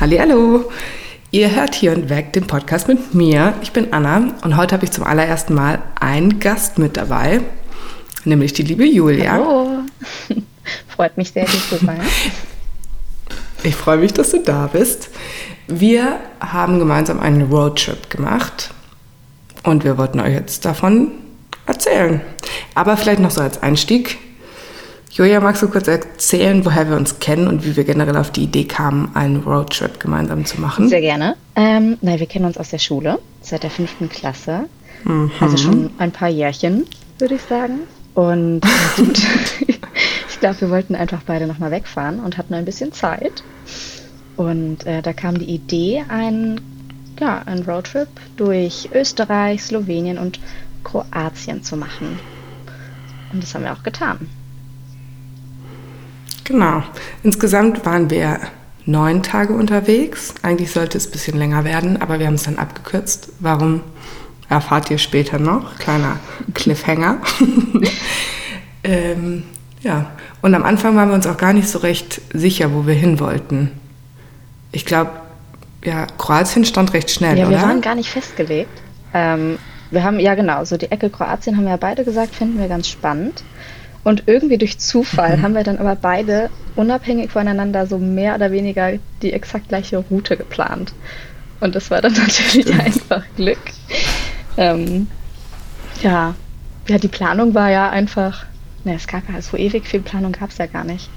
Hallo, ihr hört hier und weg den Podcast mit mir. Ich bin Anna und heute habe ich zum allerersten Mal einen Gast mit dabei, nämlich die liebe Julia. Hallo, freut mich sehr, hier zu sein. Ich freue mich, dass du da bist. Wir haben gemeinsam einen Roadtrip gemacht und wir wollten euch jetzt davon erzählen. Aber vielleicht noch so als Einstieg. Julia, magst du kurz erzählen, woher wir uns kennen und wie wir generell auf die Idee kamen, einen Roadtrip gemeinsam zu machen? Sehr gerne. Ähm, nein, wir kennen uns aus der Schule, seit der fünften Klasse. Mhm. Also schon ein paar Jährchen, würde ich sagen. Und ich glaube, wir wollten einfach beide nochmal wegfahren und hatten ein bisschen Zeit. Und äh, da kam die Idee, einen, ja, einen Roadtrip durch Österreich, Slowenien und Kroatien zu machen. Und das haben wir auch getan. Genau. Insgesamt waren wir neun Tage unterwegs. Eigentlich sollte es ein bisschen länger werden, aber wir haben es dann abgekürzt. Warum erfahrt ihr später noch? Kleiner Cliffhanger. ähm, ja, und am Anfang waren wir uns auch gar nicht so recht sicher, wo wir hin wollten. Ich glaube, ja, Kroatien stand recht schnell, ja, oder? wir waren gar nicht festgelegt. Ähm, wir haben, ja genau, so die Ecke Kroatien haben wir ja beide gesagt, finden wir ganz spannend. Und irgendwie durch Zufall mhm. haben wir dann aber beide unabhängig voneinander so mehr oder weniger die exakt gleiche Route geplant. Und das war dann natürlich Stimmt. einfach Glück. Ähm, ja. ja, die Planung war ja einfach, ne, es gab ja so ewig viel Planung gab es ja gar nicht.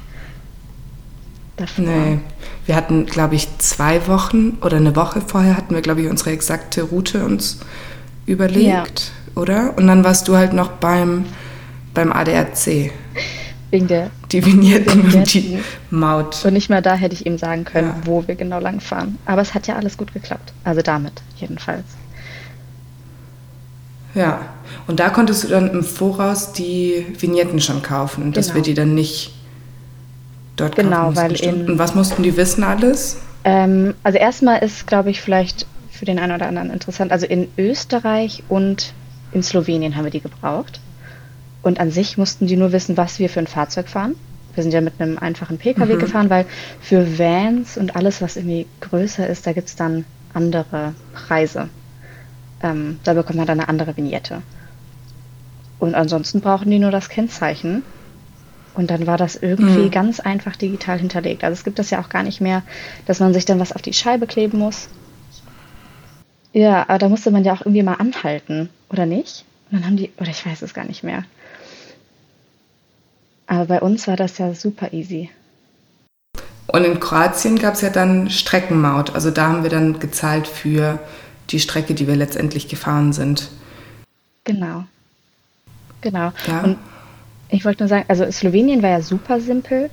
Davor. Nee, wir hatten, glaube ich, zwei Wochen oder eine Woche vorher hatten wir, glaube ich, unsere exakte Route uns überlegt, ja. oder? Und dann warst du halt noch beim beim ADAC. Wegen der die Vignetten und die Maut. Und nicht mal da hätte ich ihm sagen können, ja. wo wir genau lang fahren. Aber es hat ja alles gut geklappt. Also damit jedenfalls. Ja, und da konntest du dann im Voraus die Vignetten schon kaufen, dass genau. wir die dann nicht dort genau, kaufen mussten. Weil in, und was mussten die wissen alles? Ähm, also erstmal ist, glaube ich, vielleicht für den einen oder anderen interessant. Also in Österreich und in Slowenien haben wir die gebraucht. Und an sich mussten die nur wissen, was wir für ein Fahrzeug fahren. Wir sind ja mit einem einfachen Pkw mhm. gefahren, weil für Vans und alles, was irgendwie größer ist, da gibt es dann andere Preise. Ähm, da bekommt man dann eine andere Vignette. Und ansonsten brauchen die nur das Kennzeichen. Und dann war das irgendwie mhm. ganz einfach digital hinterlegt. Also es gibt das ja auch gar nicht mehr, dass man sich dann was auf die Scheibe kleben muss. Ja, aber da musste man ja auch irgendwie mal anhalten, oder nicht? Und dann haben die, oder ich weiß es gar nicht mehr. Aber bei uns war das ja super easy. Und in Kroatien gab es ja dann Streckenmaut. Also da haben wir dann gezahlt für die Strecke, die wir letztendlich gefahren sind. Genau. Genau. Ja. Und ich wollte nur sagen, also Slowenien war ja super simpel,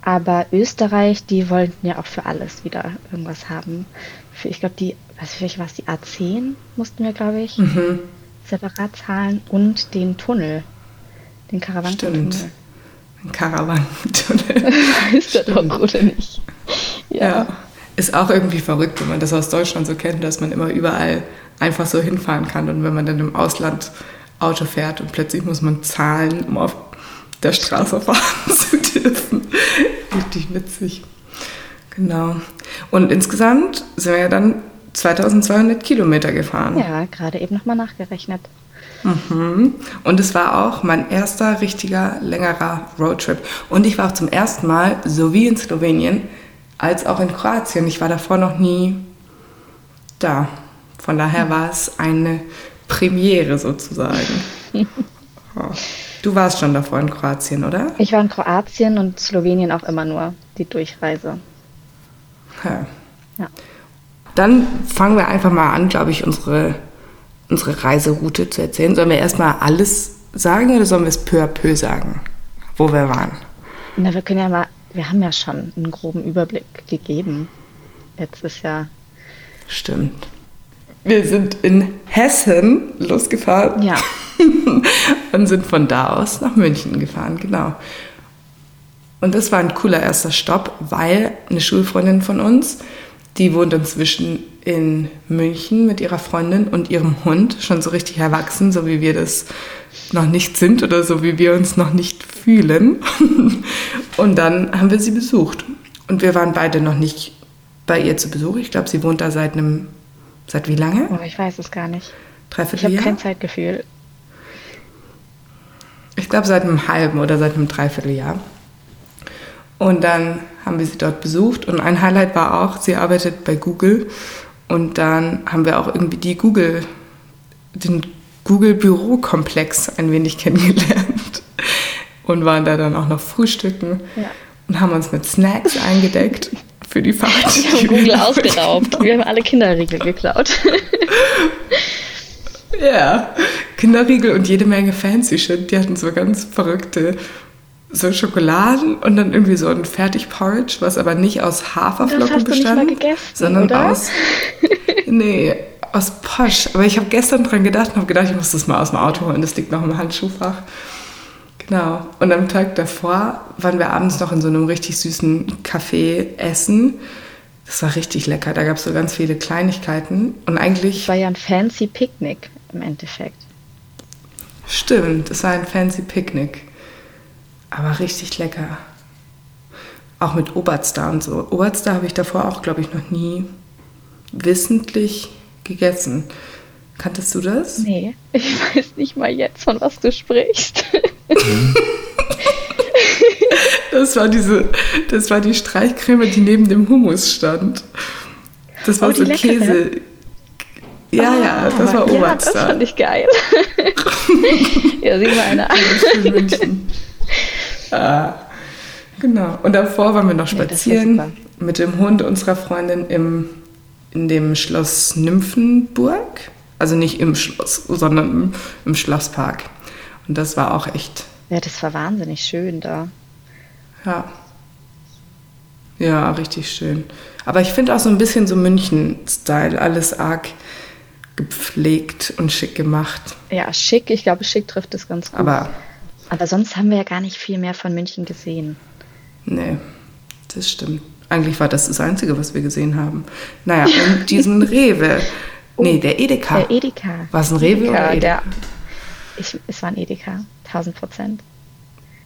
aber Österreich, die wollten ja auch für alles wieder irgendwas haben. Für, ich glaube, die, was welche war es, die A10 mussten wir, glaube ich, mhm. separat zahlen und den Tunnel, den Karawankentunnel. Stimmt. Ein Karawanentunnel. ist das doch, oder nicht? Ja. ja. Ist auch irgendwie verrückt, wenn man das aus Deutschland so kennt, dass man immer überall einfach so hinfahren kann. Und wenn man dann im Ausland Auto fährt und plötzlich muss man zahlen, um auf der Straße fahren zu dürfen. Richtig witzig. Genau. Und insgesamt sind wir ja dann 2200 Kilometer gefahren. Ja, gerade eben nochmal nachgerechnet. Mhm. Und es war auch mein erster richtiger längerer Roadtrip. Und ich war auch zum ersten Mal, so wie in Slowenien, als auch in Kroatien. Ich war davor noch nie da. Von daher war es eine Premiere sozusagen. Du warst schon davor in Kroatien, oder? Ich war in Kroatien und Slowenien auch immer nur die Durchreise. Ja. ja. Dann fangen wir einfach mal an, glaube ich, unsere unsere Reiseroute zu erzählen. Sollen wir erstmal alles sagen oder sollen wir es peu à peu sagen, wo wir waren? Na, wir können ja mal, wir haben ja schon einen groben Überblick gegeben. Jetzt ist ja. Stimmt. Wir sind in Hessen losgefahren. Ja. und sind von da aus nach München gefahren, genau. Und das war ein cooler erster Stopp, weil eine Schulfreundin von uns, die wohnt inzwischen in München mit ihrer Freundin und ihrem Hund, schon so richtig erwachsen, so wie wir das noch nicht sind oder so wie wir uns noch nicht fühlen. Und dann haben wir sie besucht. Und wir waren beide noch nicht bei ihr zu Besuch. Ich glaube, sie wohnt da seit einem, seit wie lange? Oh, ich weiß es gar nicht. Dreiviertel Ich habe kein Zeitgefühl. Ich glaube, seit einem halben oder seit einem Dreivierteljahr. Und dann haben wir sie dort besucht und ein Highlight war auch, sie arbeitet bei Google und dann haben wir auch irgendwie die Google, den Google Bürokomplex ein wenig kennengelernt und waren da dann auch noch frühstücken Ja. und haben uns mit Snacks eingedeckt für die Fahrt. Wir haben Google ausgeraubt. Wir haben alle Kinderriegel geklaut. Ja, Kinderriegel und jede Menge fancy Shit. Die hatten so ganz verrückte so Schokoladen und dann irgendwie so ein Fertigporridge, was aber nicht aus Haferflocken Das bestand, mal gegessen, sondern oder? aus nee, aus Posch. Aber ich habe gestern dran gedacht und habe gedacht, ich muss das mal aus dem Auto holen. Das liegt noch im Handschuhfach. Genau. Und am Tag davor waren wir abends noch in so einem richtig süßen Café essen. Das war richtig lecker. Da gab es so ganz viele Kleinigkeiten. Und eigentlich Es war ja ein fancy Picknick im Endeffekt. Stimmt, es war ein fancy Picknick. Aber richtig lecker. Auch mit Oberster und so. Oberster habe ich davor auch, glaube ich, noch nie wissentlich gegessen. Kanntest du das? Nee, ich weiß nicht mal jetzt, von was du sprichst. Das war diese, das war die Streichcreme, die neben dem Hummus stand. Das war Oh, die so leckere? Käse. Ja, ja, das war Ah, Ja, das Oberster. fand ich geil. ja, sieh mal eine an. für München. Ah, genau. Und davor waren wir noch Ja, spazieren super. mit dem Hund unserer Freundin im, in dem Schloss Nymphenburg. Also nicht im Schloss, sondern im, im Schlosspark. Und das war auch echt, Ja, das war wahnsinnig schön da. ja. Ja, richtig schön. Aber ich finde auch so ein bisschen so München-Style, alles arg gepflegt und schick gemacht. Ja, schick. Ich glaube, schick trifft es ganz gut. Aber Aber sonst haben wir ja gar nicht viel mehr von München gesehen. Nee, das stimmt. Eigentlich war das das Einzige, was wir gesehen haben. Naja, und diesen Rewe. Nee, der Edeka. Der Edeka. War es ein Rewe Edeka, oder Edeka? der, ich, es war ein Edeka. 1000 Prozent.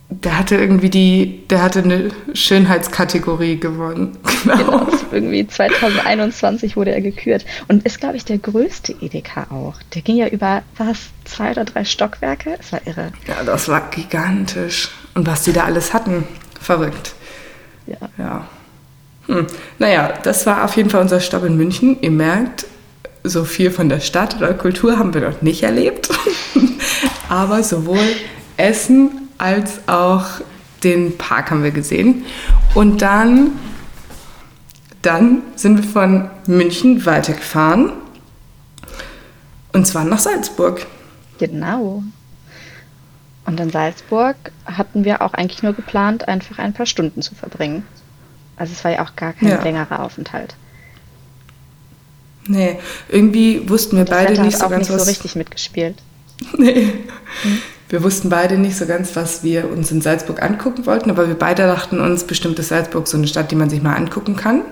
Der hatte irgendwie die, der hatte eine Schönheitskategorie gewonnen. Genau. Genau. Irgendwie 2021 wurde er gekürt. Und ist, glaube ich, der größte Edeka auch. Der ging ja über, was, zwei oder drei Stockwerke? Es war irre. Ja, das war gigantisch. Und was die da alles hatten, verrückt. Ja. Ja. Hm. Naja, das war auf jeden Fall unser Stopp in München. Ihr merkt, so viel von der Stadt oder Kultur haben wir noch nicht erlebt. Aber sowohl Essen als auch den Park haben wir gesehen. Und dann, dann sind wir von München weitergefahren. Und zwar nach Salzburg. Genau. Und in Salzburg hatten wir auch eigentlich nur geplant, einfach ein paar Stunden zu verbringen. Also es war ja auch gar kein Ja. längerer Aufenthalt. Nee, irgendwie wussten wir Das beide Wetter nicht so auch ganz nicht was. so richtig mitgespielt. Nee. Wir wussten beide nicht so ganz, was wir uns in Salzburg angucken wollten, aber wir beide dachten uns, bestimmt ist Salzburg so eine Stadt, die man sich mal angucken kann.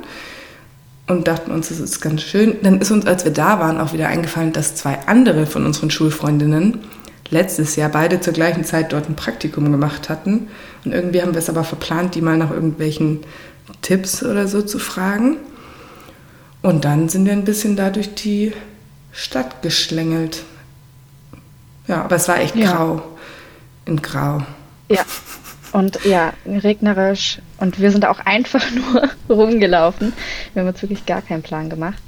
Und dachten uns, das ist ganz schön. Dann ist uns, als wir da waren, auch wieder eingefallen, dass zwei andere von unseren Schulfreundinnen letztes Jahr beide zur gleichen Zeit dort ein Praktikum gemacht hatten. Und irgendwie haben wir es aber verplant, die mal nach irgendwelchen Tipps oder so zu fragen. Und dann sind wir ein bisschen da durch die Stadt geschlängelt. Ja, aber es war echt Ja. grau. In grau. Ja. Und ja, regnerisch. Und wir sind auch einfach nur rumgelaufen. Wir haben uns wirklich gar keinen Plan gemacht.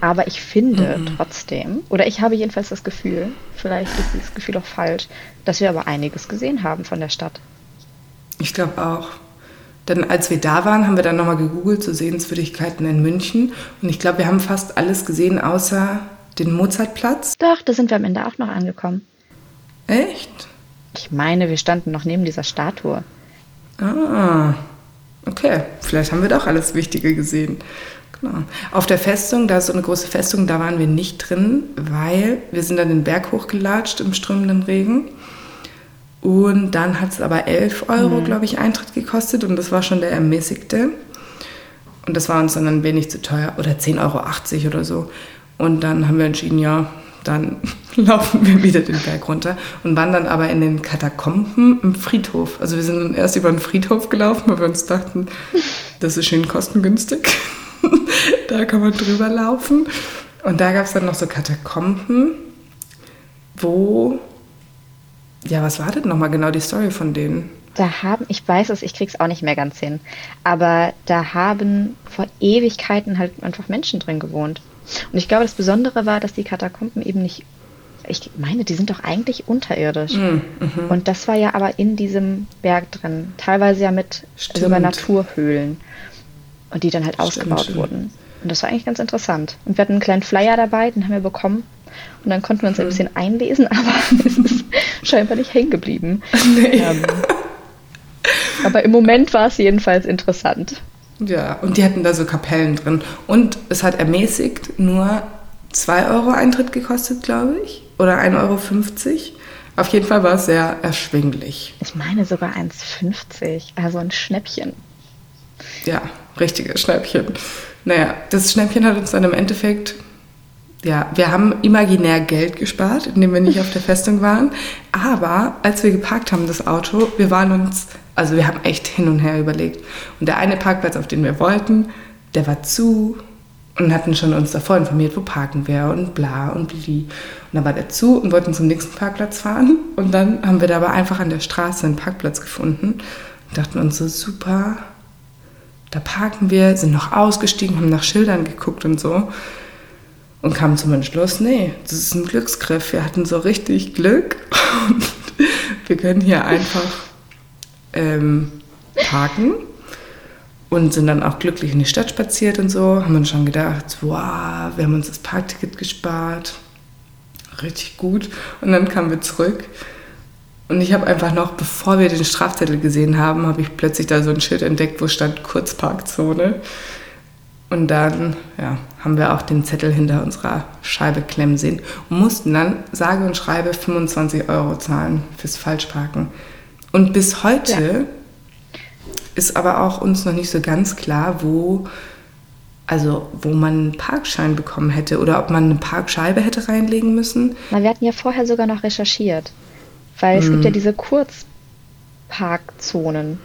Aber ich finde trotzdem, oder ich habe jedenfalls das Gefühl, vielleicht ist dieses Gefühl auch falsch, dass wir aber einiges gesehen haben von der Stadt. Ich glaube auch. Denn als wir da waren, haben wir dann nochmal gegoogelt zu Sehenswürdigkeiten in München. Und ich glaube, wir haben fast alles gesehen, außer den Mozartplatz. Doch, da sind wir am Ende auch noch angekommen. Echt? Ich meine, wir standen noch neben dieser Statue. Ah, okay. Vielleicht haben wir doch alles Wichtige gesehen. Genau. Auf der Festung, da ist so eine große Festung, da waren wir nicht drin, weil wir sind dann den Berg hochgelatscht im strömenden Regen. Und dann hat es aber 11 Euro, glaube ich, Eintritt gekostet und das war schon der ermäßigte. Und das war uns dann ein wenig zu teuer oder 10,80 Euro oder so. Und dann haben wir entschieden, ja, dann laufen wir wieder den Berg runter und waren dann aber in den Katakomben im Friedhof. Also wir sind dann erst über den Friedhof gelaufen, weil wir uns dachten, das ist schön kostengünstig. da kann man drüber laufen. Und da gab es dann noch so Katakomben, wo, ja, was war denn nochmal genau die Story von denen? Da haben, ich weiß es, ich krieg's auch nicht mehr ganz hin, aber da haben vor Ewigkeiten halt einfach Menschen drin gewohnt. Und ich glaube, das Besondere war, dass die Katakomben eben nicht, ich meine, die sind doch eigentlich unterirdisch. Mhm. Und das war ja aber in diesem Berg drin, teilweise ja mit Stimmt. sogar Naturhöhlen. Und die dann halt ausgebaut stimmt. wurden. Und das war eigentlich ganz interessant. Und wir hatten einen kleinen Flyer dabei, den haben wir bekommen. Und dann konnten wir uns ein bisschen einlesen, aber es ist scheinbar nicht hängen geblieben. Nee. Ähm, aber im Moment war es jedenfalls interessant. Ja, und die hatten da so Kapellen drin. Und es hat ermäßigt nur 2 Euro Eintritt gekostet, glaube ich. Oder 1,50 Euro. Auf jeden Fall war es sehr erschwinglich. Ich meine sogar 1,50, also ein Schnäppchen. Ja, richtige Schnäppchen. Naja, das Schnäppchen hat uns dann im Endeffekt, ja, wir haben imaginär Geld gespart, indem wir nicht auf der Festung waren. Aber als wir geparkt haben, das Auto, wir waren uns, also wir haben echt hin und her überlegt. Und der eine Parkplatz, auf den wir wollten, der war zu und hatten schon uns davor informiert, wo parken wir und bla und bli. Und dann war der zu und wollten zum nächsten Parkplatz fahren. Und dann haben wir da aber einfach an der Straße einen Parkplatz gefunden und dachten uns so, super, da parken wir, sind noch ausgestiegen, haben nach Schildern geguckt und so. Und kamen zum Entschluss, nee, das ist ein Glücksgriff. Wir hatten so richtig Glück und wir können hier einfach ähm, parken und sind dann auch glücklich in die Stadt spaziert und so. Haben uns schon gedacht, wow, wir haben uns das Parkticket gespart. Richtig gut. Und dann kamen wir zurück und ich habe einfach noch, bevor wir den Strafzettel gesehen haben, habe ich plötzlich da so ein Schild entdeckt, wo stand Kurzparkzone. Und dann ja, haben wir auch den Zettel hinter unserer Scheibe klemmen sehen und mussten dann, sage und schreibe, 25 Euro zahlen fürs Falschparken. Und bis heute ist aber auch uns noch nicht so ganz klar, wo, also wo man einen Parkschein bekommen hätte oder ob man eine Parkscheibe hätte reinlegen müssen. Na, wir hatten ja vorher sogar noch recherchiert, weil es gibt ja diese Kurzparkzonen.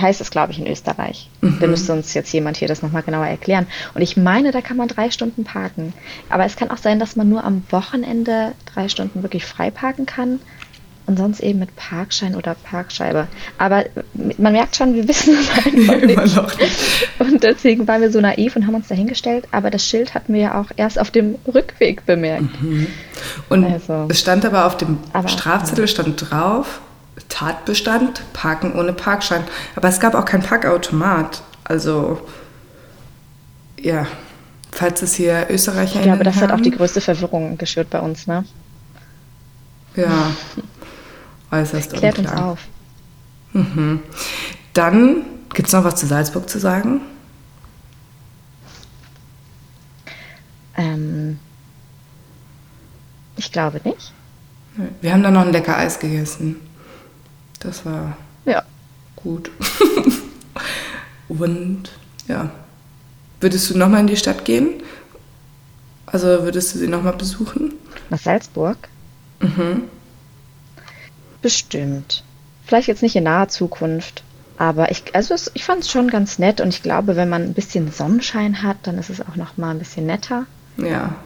Heißt es, glaube ich, in Österreich. Da müsste uns jetzt jemand hier das nochmal genauer erklären. Und ich meine, da kann man drei Stunden parken. Aber es kann auch sein, dass man nur am Wochenende drei Stunden wirklich frei parken kann. Und sonst eben mit Parkschein oder Parkscheibe. Aber man merkt schon, wir wissen es einfach Immer nicht. noch nicht. Und deswegen waren wir so naiv und haben uns dahingestellt. Aber das Schild hatten wir ja auch erst auf dem Rückweg bemerkt. Und Also. es stand aber auf dem Aber- Strafzettel stand drauf, Tatbestand, Parken ohne Parkschein. Aber es gab auch kein Parkautomat. Also, ja, falls es hier Österreicher Ich glaube, das hat auch haben, die größte Verwirrung geschürt bei uns, ne? Ja, äußerst Klärt uns unklar. auf. Mhm. Dann gibt es noch was zu Salzburg zu sagen. Ähm, ich glaube nicht. Wir haben dann noch ein lecker Eis gegessen. Das war Ja. gut. Und ja, würdest du nochmal in die Stadt gehen? Also würdest du sie nochmal besuchen? Nach Salzburg? Mhm. Bestimmt. Vielleicht jetzt nicht in naher Zukunft. Aber ich, also es, ich fand es schon ganz nett und ich glaube, wenn man ein bisschen Sonnenschein hat, dann ist es auch noch mal ein bisschen netter. Ja.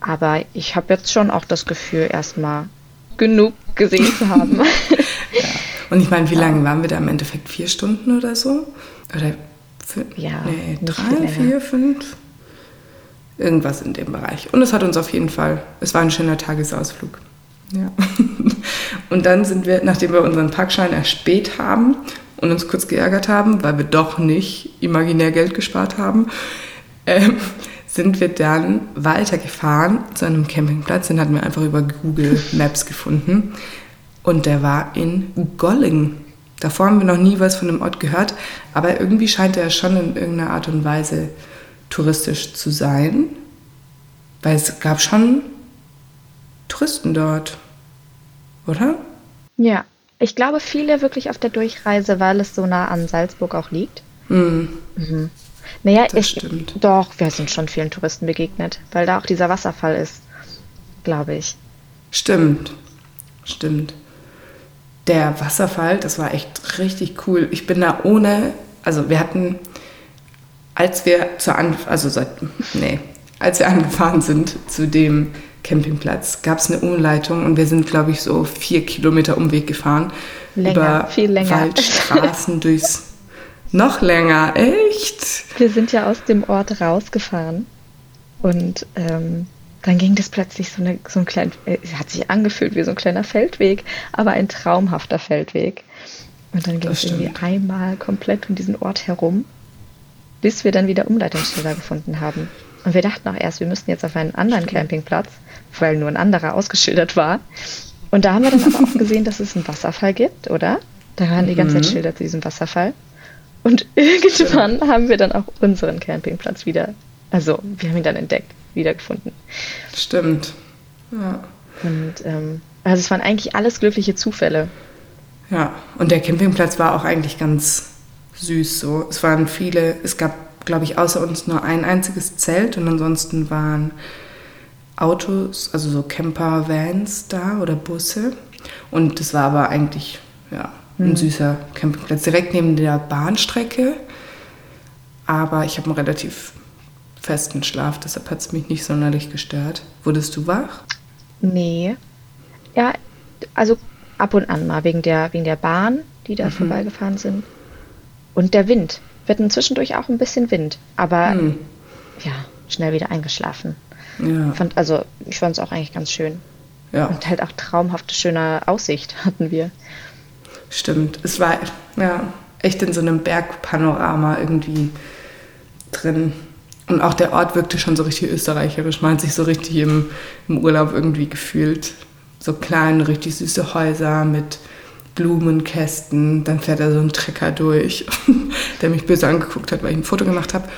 Aber ich habe jetzt schon auch das Gefühl, erstmal genug gesehen zu haben. Und ich meine, wie lange waren wir da im Endeffekt? Vier Stunden oder so? Oder fünf? Ja, nee, drei, vier, fünf? Irgendwas in dem Bereich. Und es hat uns auf jeden Fall, es war ein schöner Tagesausflug. Ja. Und dann sind wir, nachdem wir unseren Parkschein erspäht haben und uns kurz geärgert haben, weil wir doch nicht imaginär Geld gespart haben, ähm, sind wir dann weitergefahren zu einem Campingplatz. Den hatten wir einfach über Google Maps gefunden. Und der war in Golling. Davor haben wir noch nie was von dem Ort gehört, aber irgendwie scheint er schon in irgendeiner Art und Weise touristisch zu sein. Weil es gab schon Touristen dort, oder? ja, ich glaube, viele wirklich auf der Durchreise, weil es so nah an Salzburg auch liegt. Hm, Naja, Das ich, stimmt. doch, wir sind schon vielen Touristen begegnet, weil da auch dieser Wasserfall ist, glaube ich. stimmt, stimmt. Der Wasserfall, das war echt richtig cool. Ich bin da ohne, also wir hatten als wir zur An also seit, nee, als wir angefahren sind zu dem Campingplatz, gab es eine Umleitung und wir sind, glaube ich, so vier Kilometer Umweg gefahren. Länger, über viel länger. Waldstraßen durchs. Noch länger, echt? Wir sind ja aus dem Ort rausgefahren und ähm, dann ging das plötzlich so, eine, so ein kleiner, äh, es hat sich angefühlt wie so ein kleiner Feldweg, aber ein traumhafter Feldweg. Und dann ging es irgendwie einmal komplett um diesen Ort herum, bis wir dann wieder Umleitungsschilder gefunden haben. Und wir dachten auch erst, wir müssten jetzt auf einen anderen. Campingplatz, weil nur ein anderer ausgeschildert war. Und da haben wir dann aber auch gesehen, dass es einen Wasserfall gibt, oder? Da waren die ganze Zeit mhm. Schilder zu diesem Wasserfall. Und irgendwann Stimmt. haben wir dann auch unseren Campingplatz wieder, also wir haben ihn dann entdeckt, wiedergefunden. Stimmt. Ja. Und ähm, also es waren eigentlich alles glückliche Zufälle. Ja, und der Campingplatz war auch eigentlich ganz süß so. Es waren viele, es gab, glaube ich, außer uns nur ein einziges Zelt und ansonsten waren Autos, also so Camper, Vans da oder Busse. Und das war aber eigentlich ja, ein mhm. süßer Campingplatz, direkt neben der Bahnstrecke. Aber ich habe einen relativ festen Schlaf, deshalb hat es mich nicht sonderlich gestört. Wurdest du wach? Nee. Ja, also ab und an mal wegen der, wegen der Bahn, die da mhm. vorbeigefahren sind. Und der Wind. Wir hatten zwischendurch auch ein bisschen Wind, aber mhm. ja, schnell wieder eingeschlafen. Ja. Fand, also ich fand es auch eigentlich ganz schön. Ja. Und halt auch traumhafte, schöne Aussicht hatten wir. Stimmt. Es war ja echt in so einem Bergpanorama irgendwie drin. Und auch der Ort wirkte schon so richtig österreicherisch. Man hat sich so richtig im, im Urlaub irgendwie gefühlt so kleine, richtig süße Häuser mit Blumenkästen. Dann fährt da so ein Trecker durch, der mich böse angeguckt hat, weil ich ein Foto gemacht habe.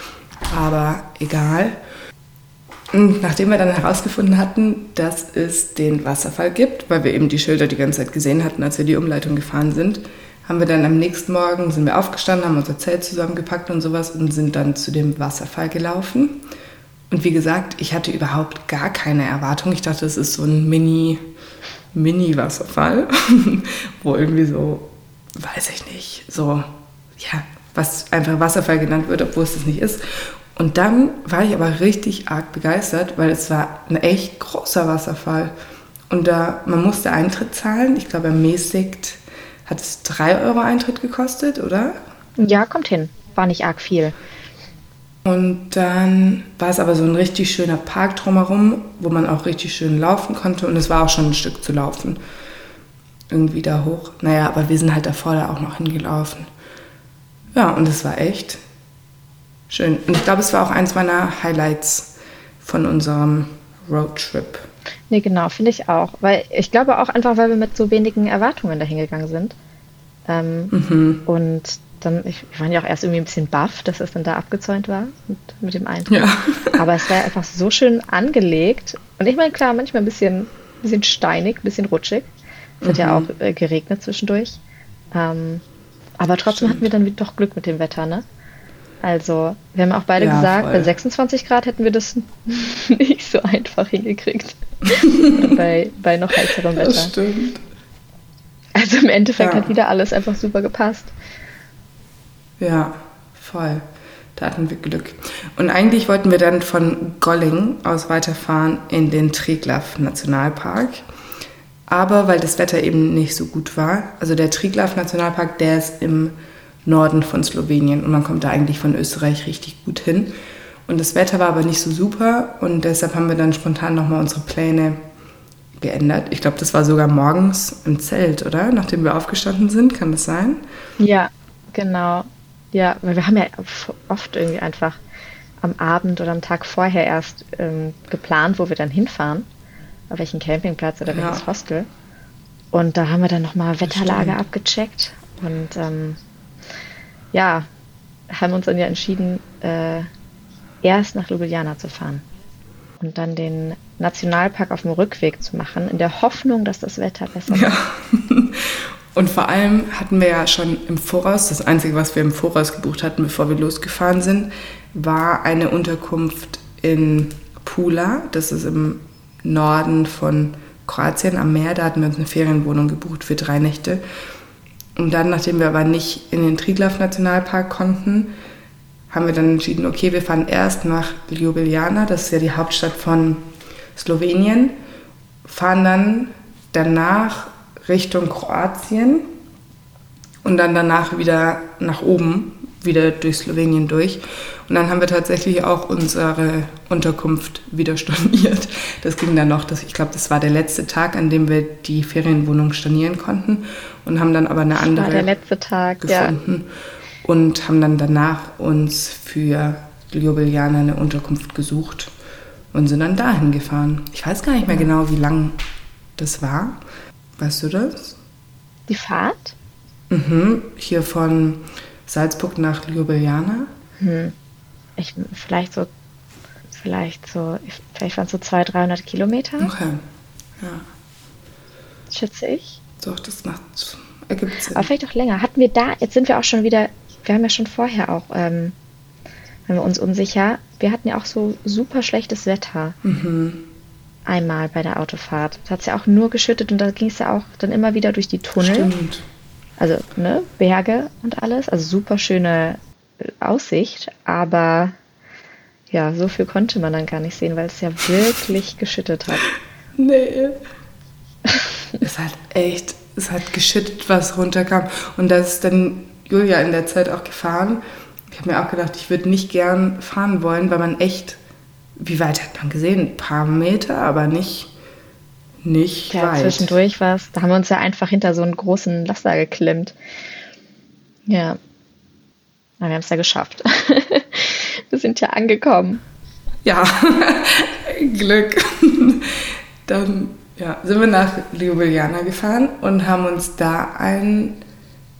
Aber egal. Und nachdem wir dann herausgefunden hatten, dass es den Wasserfall gibt, weil wir eben die Schilder die ganze Zeit gesehen hatten, als wir die Umleitung gefahren sind, haben wir dann am nächsten Morgen sind wir aufgestanden, haben unser Zelt zusammengepackt und sowas und sind dann zu dem Wasserfall gelaufen. Und wie gesagt, ich hatte überhaupt gar keine Erwartung. Ich dachte, es ist so ein Mini, Mini-Wasserfall, wo irgendwie so, weiß ich nicht, so, ja, was einfach Wasserfall genannt wird, obwohl es das nicht ist. Und dann war ich aber richtig arg begeistert, weil es war ein echt großer Wasserfall. Und da, man musste Eintritt zahlen. Ich glaube, ermäßigt hat es 3 Euro Eintritt gekostet, oder? Ja, kommt hin. War nicht arg viel. Und dann war es aber so ein richtig schöner Park drumherum, wo man auch richtig schön laufen konnte. Und es war auch schon ein Stück zu laufen. Irgendwie da hoch. Naja, aber wir sind halt davor da auch noch hingelaufen. Ja, und es war echt schön. Und ich glaube, es war auch eins meiner Highlights von unserem Roadtrip. Nee, genau, finde ich auch. Weil ich glaube auch einfach, weil wir mit so wenigen Erwartungen dahingegangen sind. Ähm, mhm. Und dann, ich, wir waren ja auch erst irgendwie ein bisschen baff, dass es dann da abgezäunt war mit, mit dem Eintritt. Ja. Aber es war einfach so schön angelegt. Und ich meine, klar, manchmal ein bisschen, bisschen steinig, ein bisschen rutschig. Es mhm. hat ja mhm. auch äh, geregnet zwischendurch. Ähm, aber trotzdem Stimmt. hatten wir dann doch Glück mit dem Wetter, ne? Also, wir haben auch beide ja, gesagt, voll. bei 26 Grad hätten wir das nicht so einfach hingekriegt. bei, bei noch heißerem Wetter. Das stimmt. Also im Endeffekt ja. hat wieder alles einfach super gepasst. Ja, voll. Da hatten wir Glück. Und eigentlich wollten wir dann von Golling aus weiterfahren in den Triglav Nationalpark. Aber weil das Wetter eben nicht so gut war, also der Triglav Nationalpark, der ist im Norden von Slowenien und man kommt da eigentlich von Österreich richtig gut hin. Und das Wetter war aber nicht so super und deshalb haben wir dann spontan nochmal unsere Pläne geändert. Ich glaube, das war sogar morgens im Zelt, oder? Nachdem wir aufgestanden sind, kann das sein? Ja, genau. Ja, weil wir haben ja oft irgendwie einfach am Abend oder am Tag vorher erst ähm, geplant, wo wir dann hinfahren, auf welchen Campingplatz oder welches ja. Hostel. Und da haben wir dann nochmal Wetterlage abgecheckt und ähm, ja, haben uns dann ja entschieden, äh, erst nach Ljubljana zu fahren und dann den Nationalpark auf dem Rückweg zu machen, in der Hoffnung, dass das Wetter besser wird. Ja. Und vor allem hatten wir ja schon im Voraus, das Einzige, was wir im Voraus gebucht hatten, bevor wir losgefahren sind, war eine Unterkunft in Pula. Das ist im Norden von Kroatien am Meer. Da hatten wir uns eine Ferienwohnung gebucht für drei Nächte. Und dann, nachdem wir aber nicht in den Triglav Nationalpark konnten, haben wir dann entschieden, okay, wir fahren erst nach Ljubljana, das ist ja die Hauptstadt von Slowenien, fahren dann danach Richtung Kroatien und dann danach wieder nach oben, wieder durch Slowenien durch. Und dann haben wir tatsächlich auch unsere Unterkunft wieder storniert. Das ging dann noch, das, ich glaube, das war der letzte Tag, an dem wir die Ferienwohnung stornieren konnten und haben dann aber eine andere war der letzte Tag, gefunden ja. und haben dann danach uns für Ljubljana eine Unterkunft gesucht und sind dann dahin gefahren. Ich weiß gar nicht mehr genau, wie lang das war. Weißt du das? Die Fahrt? Mhm, hier von Salzburg nach Ljubljana. Hm ich, vielleicht so, vielleicht so, vielleicht waren es so 200, 300 Kilometer. Okay, ja. Schätze ich. Doch, das macht, ergibt Sinn. Aber vielleicht auch länger. Hatten wir da, jetzt sind wir auch schon wieder, wir haben ja schon vorher auch, ähm, waren wir uns unsicher, wir hatten ja auch so super schlechtes Wetter. Mhm. Einmal bei der Autofahrt. Da hat es ja auch nur geschüttet und da ging es ja auch dann immer wieder durch die Tunnel. Stimmt. Also, ne, Berge und alles. Also super schöne Aussicht, aber ja, so viel konnte man dann gar nicht sehen, weil es ja wirklich geschüttet hat. Nee. es hat echt, es hat geschüttet, was runterkam. Und da ist dann Julia in der Zeit auch gefahren. Ich habe mir auch gedacht, ich würde nicht gern fahren wollen, weil man echt, wie weit hat man gesehen? Ein paar Meter, aber nicht, nicht ja, weit. Zwischendurch war es, da haben wir uns ja einfach hinter so einen großen Laster geklemmt. Ja, na, wir haben es ja geschafft. wir sind ja angekommen. Ja, Glück. Dann ja, sind wir nach Ljubljana gefahren und haben uns da ein,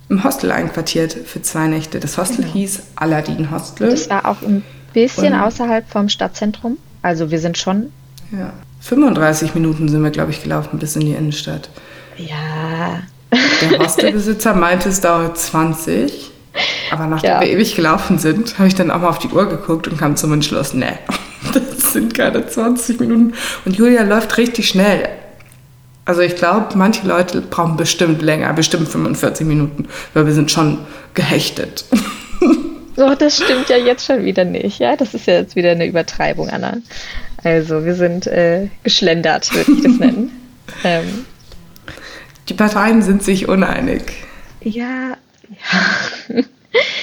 im Hostel einquartiert für zwei Nächte. Das Hostel genau. hieß Aladdin Hostel. Das war auch ein bisschen und, außerhalb vom Stadtzentrum. Also wir sind schon. Ja, 35 Minuten sind wir, glaube ich, gelaufen bis in die Innenstadt. Ja. Der Hostelbesitzer meinte, es dauert 20. Aber nachdem ja. wir ewig gelaufen sind, habe ich dann auch mal auf die Uhr geguckt und kam zum Entschluss, nee, das sind keine 20 Minuten. Und Julia läuft richtig schnell. Also ich glaube, manche Leute brauchen bestimmt länger, bestimmt 45 Minuten, weil wir sind schon gehechtet. So, das stimmt ja jetzt schon wieder nicht, ja? Das ist ja jetzt wieder eine Übertreibung, Anna. Also wir sind äh, geschlendert, würde ich das nennen. ähm. Die Parteien sind sich uneinig. Ja, ja.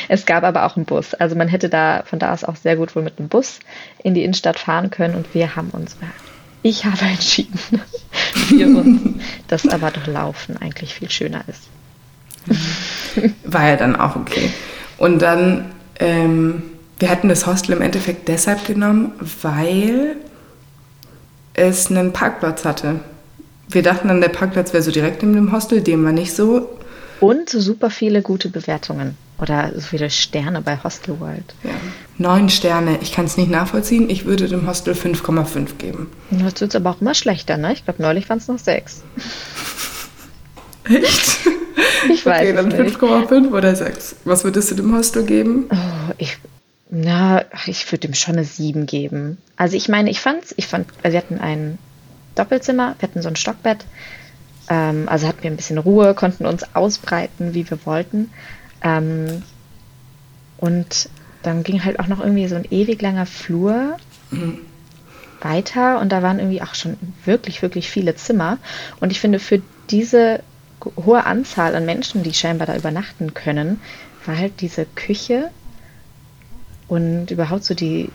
Es gab aber auch einen Bus. Also man hätte da von da aus auch sehr gut wohl mit einem Bus in die Innenstadt fahren können und wir haben uns, ich habe entschieden für uns, dass aber doch Laufen eigentlich viel schöner ist. War ja dann auch okay. Und dann, ähm, wir hatten das Hostel im Endeffekt deshalb genommen, weil es einen Parkplatz hatte. Wir dachten dann, der Parkplatz wäre so direkt neben dem Hostel, dem war nicht so. Und super viele gute Bewertungen oder so viele Sterne bei Hostel World. Ja. Neun Sterne. Ich kann es nicht nachvollziehen. Ich würde dem Hostel 5,5 geben. Das wird aber auch immer schlechter, ne? Ich glaube, neulich waren es noch sechs. Echt? Ich weiß okay, dann 5,5 oder 6. Was würdest du dem Hostel geben? Oh, ich, na, ich würde dem schon eine 7 geben. Also ich meine, ich fand's, ich fand, also wir hatten ein Doppelzimmer, wir hatten so ein Stockbett. Ähm, also hatten wir ein bisschen Ruhe, konnten uns ausbreiten, wie wir wollten. Ähm, und dann ging halt auch noch irgendwie so ein ewig langer Flur mhm. weiter und da waren irgendwie auch schon wirklich, wirklich viele Zimmer. Und ich finde, für diese hohe Anzahl an Menschen, die scheinbar da übernachten können, war halt diese Küche und überhaupt so die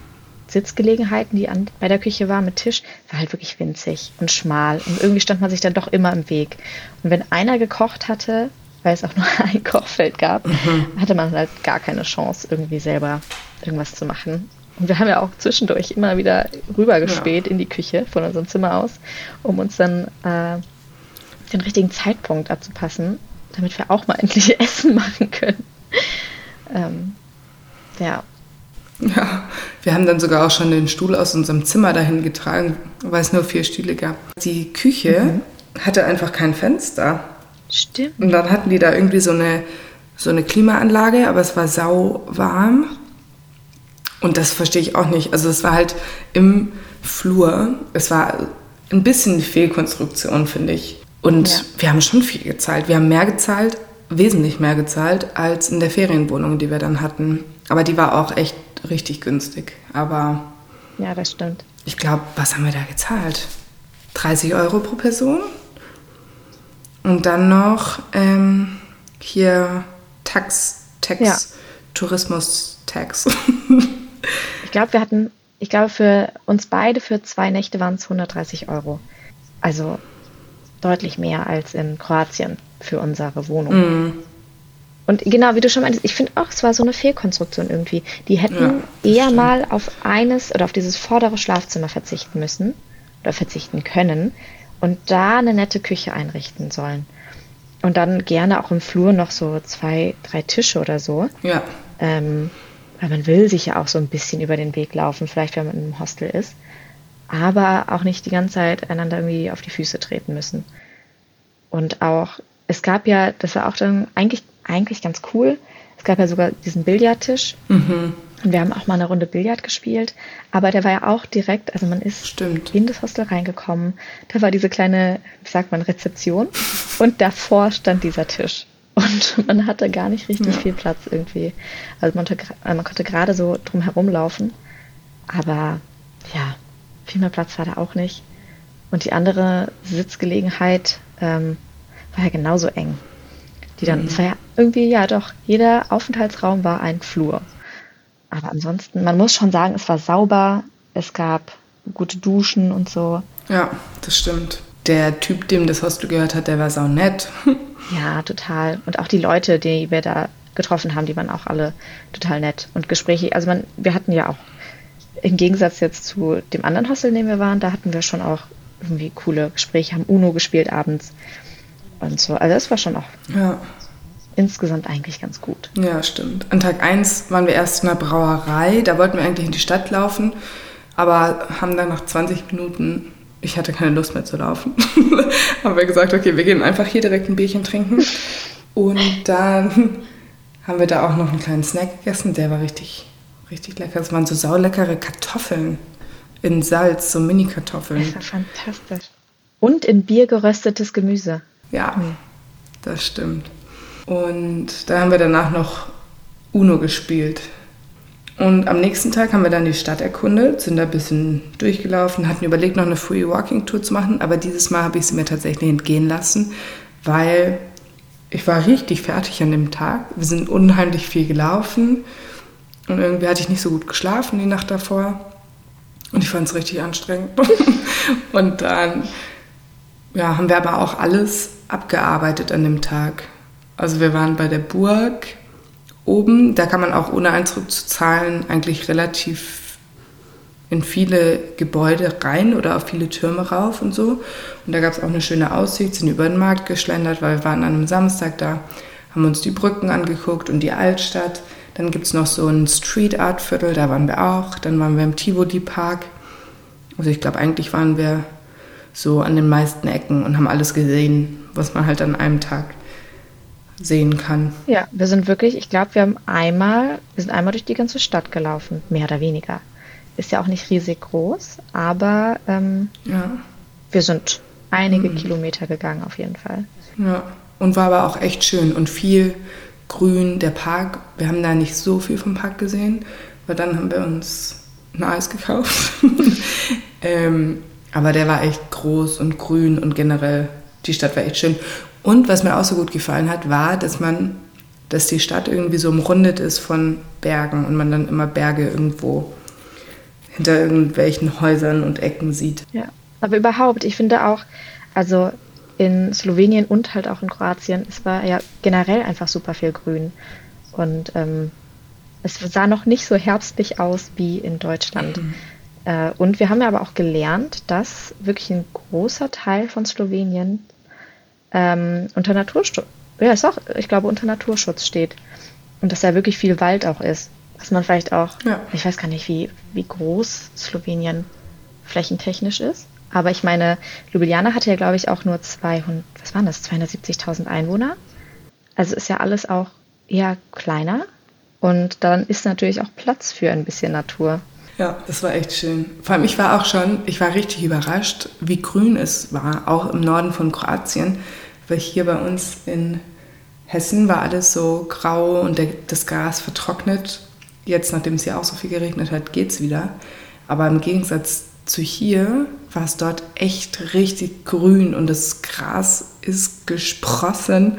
Sitzgelegenheiten, die an, bei der Küche war mit Tisch, war halt wirklich winzig und schmal. Und irgendwie stand man sich dann doch immer im Weg. Und wenn einer gekocht hatte, weil es auch nur ein Kochfeld gab, mhm. hatte man halt gar keine Chance, irgendwie selber irgendwas zu machen. Und wir haben ja auch zwischendurch immer wieder rübergespäht ja. in die Küche von unserem Zimmer aus, um uns dann äh, den richtigen Zeitpunkt abzupassen, damit wir auch mal endlich Essen machen können. Ähm, ja. Ja, wir haben dann sogar auch schon den Stuhl aus unserem Zimmer dahin getragen, weil es nur vier Stühle gab. Die Küche mhm. hatte einfach kein Fenster. Stimmt. Und dann hatten die da irgendwie so eine, so eine Klimaanlage, aber es war sau warm. Und das verstehe ich auch nicht. Also es war halt im Flur, es war ein bisschen Fehlkonstruktion, finde ich. Und ja. wir haben schon viel gezahlt. Wir haben mehr gezahlt, wesentlich mehr gezahlt, als in der Ferienwohnung, die wir dann hatten. Aber die war auch echt richtig günstig. Aber Ja, das stimmt. ich glaube, was haben wir da gezahlt? 30 Euro pro Person. Und dann noch ähm, hier Tax, Tax, Ja. Tourismus-Tax. Ich glaube, wir hatten, ich glaube, für uns beide für zwei Nächte waren es 130 Euro. Also deutlich mehr als in Kroatien für unsere Wohnung. Und genau, wie du schon meintest, ich finde auch, es war so eine Fehlkonstruktion irgendwie. Die hätten Ja, eher stimmt. mal auf eines oder auf dieses vordere Schlafzimmer verzichten müssen oder verzichten können und da eine nette Küche einrichten sollen. Und dann gerne auch im Flur noch so zwei, drei Tische oder so. ja, Ähm, weil man will sich ja auch so ein bisschen über den Weg laufen, vielleicht wenn man in einem Hostel ist. Aber auch nicht die ganze Zeit einander irgendwie auf die Füße treten müssen. Und auch, es gab ja, das war auch dann eigentlich, eigentlich ganz cool. Es gab ja sogar diesen Billardtisch. Und wir haben auch mal eine Runde Billard gespielt. Aber der war ja auch direkt, also man ist Stimmt. in das Hostel reingekommen. Da war diese kleine, wie sagt man, Rezeption. Und davor stand dieser Tisch. Und man hatte gar nicht richtig Ja. viel Platz irgendwie. Also man, man konnte gerade so drum herum laufen. Aber ja, viel mehr Platz war da auch nicht. Und die andere Sitzgelegenheit ähm, war ja genauso eng. Die dann, es war ja irgendwie, ja doch, jeder Aufenthaltsraum war ein Flur. Aber ansonsten, man muss schon sagen, es war sauber, es gab gute Duschen und so. Ja, das stimmt. Der Typ, dem das Hostel gehört hat, der war sau nett. Ja, total. Und auch die Leute, die wir da getroffen haben, die waren auch alle total nett und gesprächig. Also man, wir hatten ja auch, im Gegensatz jetzt zu dem anderen Hostel, in dem wir waren, da hatten wir schon auch irgendwie coole Gespräche, haben Uno gespielt abends und so. Also das war schon auch Ja, insgesamt eigentlich ganz gut. ja, stimmt. An Tag 1 waren wir erst in der Brauerei. Da wollten wir eigentlich in die Stadt laufen, aber haben dann nach 20 Minuten, ich hatte keine Lust mehr zu laufen, haben wir gesagt, okay, wir gehen einfach hier direkt ein Bierchen trinken. Und dann haben wir da auch noch einen kleinen Snack gegessen, der war richtig, richtig lecker. Es waren so sauleckere Kartoffeln in Salz, so Mini-Kartoffeln. Das war fantastisch. Und in Bier geröstetes Gemüse. Ja, das stimmt. Und da haben wir danach noch Uno gespielt. Und am nächsten Tag haben wir dann die Stadt erkundet, sind da ein bisschen durchgelaufen, hatten überlegt, noch eine Free Walking Tour zu machen, aber dieses Mal habe ich sie mir tatsächlich entgehen lassen, weil ich war richtig fertig an dem Tag. Wir sind unheimlich viel gelaufen und irgendwie hatte ich nicht so gut geschlafen die Nacht davor. Und ich fand es richtig anstrengend. und dann ja, haben wir aber auch alles abgearbeitet an dem Tag. Also wir waren bei der Burg oben, da kann man auch ohne Eintritt zu zahlen eigentlich relativ in viele Gebäude rein oder auf viele Türme rauf und so. Und da gab es auch eine schöne Aussicht, sind über den Markt geschlendert, weil wir waren an einem Samstag da, haben uns die Brücken angeguckt und die Altstadt. Dann gibt es noch so ein Street Art Viertel, da waren wir auch. Dann waren wir im Tivoli Park. Also ich glaube, eigentlich waren wir so an den meisten Ecken und haben alles gesehen, was man halt an einem Tag sehen kann. Ja, wir sind wirklich, ich glaube, wir haben einmal, wir sind einmal durch die ganze Stadt gelaufen, mehr oder weniger. Ist ja auch nicht riesig groß, aber ähm, Ja, wir sind einige Kilometer gegangen auf jeden Fall. ja. Und war aber auch echt schön und viel grün. Der Park, wir haben da nicht so viel vom Park gesehen, weil dann haben wir uns ein Eis gekauft. ähm, aber der war echt groß und grün und generell die Stadt war echt schön. Und was mir auch so gut gefallen hat, war, dass man, dass die Stadt irgendwie so umrundet ist von Bergen und man dann immer Berge irgendwo hinter irgendwelchen Häusern und Ecken sieht. Ja, aber überhaupt, ich finde auch, also in Slowenien und halt auch in Kroatien, es war ja generell einfach super viel Grün. Und ähm, es sah noch nicht so herbstlich aus wie in Deutschland. Äh, und wir haben ja aber auch gelernt, dass wirklich ein großer Teil von Slowenien ähm, unter Naturschutz, ja, ist auch, ich glaube, unter Naturschutz steht. Und dass da wirklich viel Wald auch ist. Dass man vielleicht auch, Ja. ich weiß gar nicht, wie, wie groß Slowenien flächentechnisch ist. Aber ich meine, Ljubljana hatte ja, glaube ich, auch nur 200, was waren das, 270.000 Einwohner. Also ist ja alles auch eher kleiner. Und dann ist natürlich auch Platz für ein bisschen Natur. Ja, das war echt schön. Vor allem, ich war auch schon, ich war richtig überrascht, wie grün es war, auch im Norden von Kroatien, weil hier bei uns in Hessen war alles so grau und der, das Gras vertrocknet. jetzt, nachdem es ja auch so viel geregnet hat, geht es wieder. Aber im Gegensatz zu hier war es dort echt richtig grün und das Gras ist gesprossen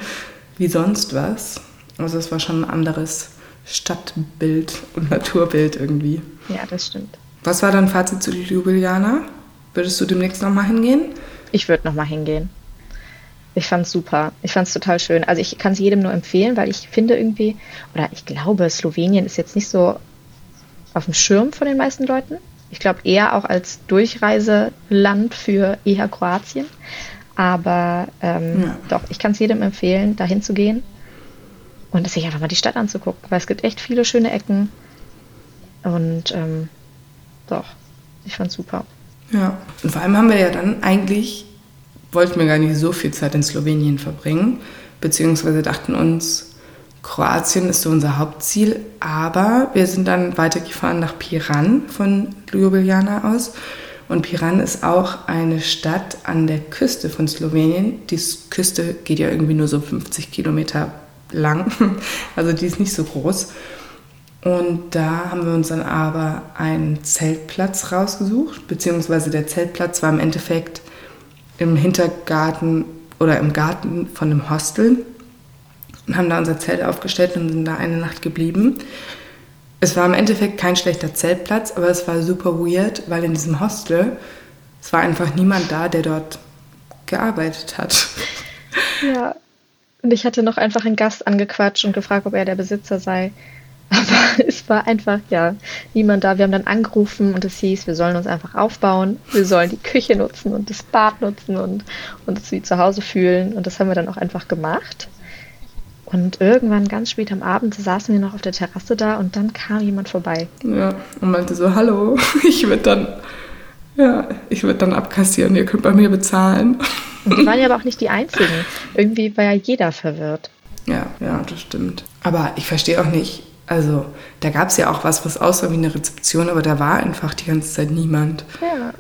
wie sonst was. Also es war schon ein anderes Stadtbild und Naturbild irgendwie. Ja, das stimmt. Was war dein Fazit zu Ljubljana? Würdest du demnächst nochmal hingehen? Ich würde nochmal hingehen. Ich fand es super. Ich fand es total schön. Also ich kann es jedem nur empfehlen, weil ich finde irgendwie, oder ich glaube, Slowenien ist jetzt nicht so auf dem Schirm von den meisten Leuten. Ich glaube eher auch als Durchreiseland für eher Kroatien. Aber ähm, ja. doch, ich kann es jedem empfehlen, dahin zu gehen und sich einfach mal die Stadt anzugucken, weil es gibt echt viele schöne Ecken. Und ähm, doch, ich fand's super. Ja, und vor allem haben wir ja dann eigentlich, wollten wir gar nicht so viel Zeit in Slowenien verbringen, beziehungsweise dachten uns, Kroatien ist so unser Hauptziel, aber wir sind dann weitergefahren nach Piran von Ljubljana aus. Und Piran ist auch eine Stadt an der Küste von Slowenien. Die Küste geht ja irgendwie nur so 50 Kilometer lang, also die ist nicht so groß. Und da haben wir uns dann aber einen Zeltplatz rausgesucht, beziehungsweise der Zeltplatz war im Endeffekt im Hintergarten oder im Garten von einem Hostel und haben da unser Zelt aufgestellt und sind da eine Nacht geblieben. Es war im Endeffekt kein schlechter Zeltplatz, aber es war super weird, weil in diesem Hostel, es war einfach niemand da, der dort gearbeitet hat. Ja, und ich hatte noch einfach einen Gast angequatscht und gefragt, ob er der Besitzer sei. Aber es war einfach, ja, niemand da. Wir haben dann angerufen und es hieß, wir sollen uns einfach aufbauen. Wir sollen die Küche nutzen und das Bad nutzen und uns wie zu Hause fühlen. Und das haben wir dann auch einfach gemacht. Und irgendwann ganz spät am Abend saßen wir noch auf der Terrasse da und dann kam jemand vorbei. Ja, und meinte so, hallo, ich würde dann, ja, ich würde dann abkassieren, ihr könnt bei mir bezahlen. Und die waren ja aber auch nicht die Einzigen. Irgendwie war ja jeder verwirrt. Ja, ja, das stimmt. Aber ich verstehe auch nicht, also da gab es ja auch was, was aussah wie eine Rezeption, aber da war einfach die ganze Zeit niemand. Ja.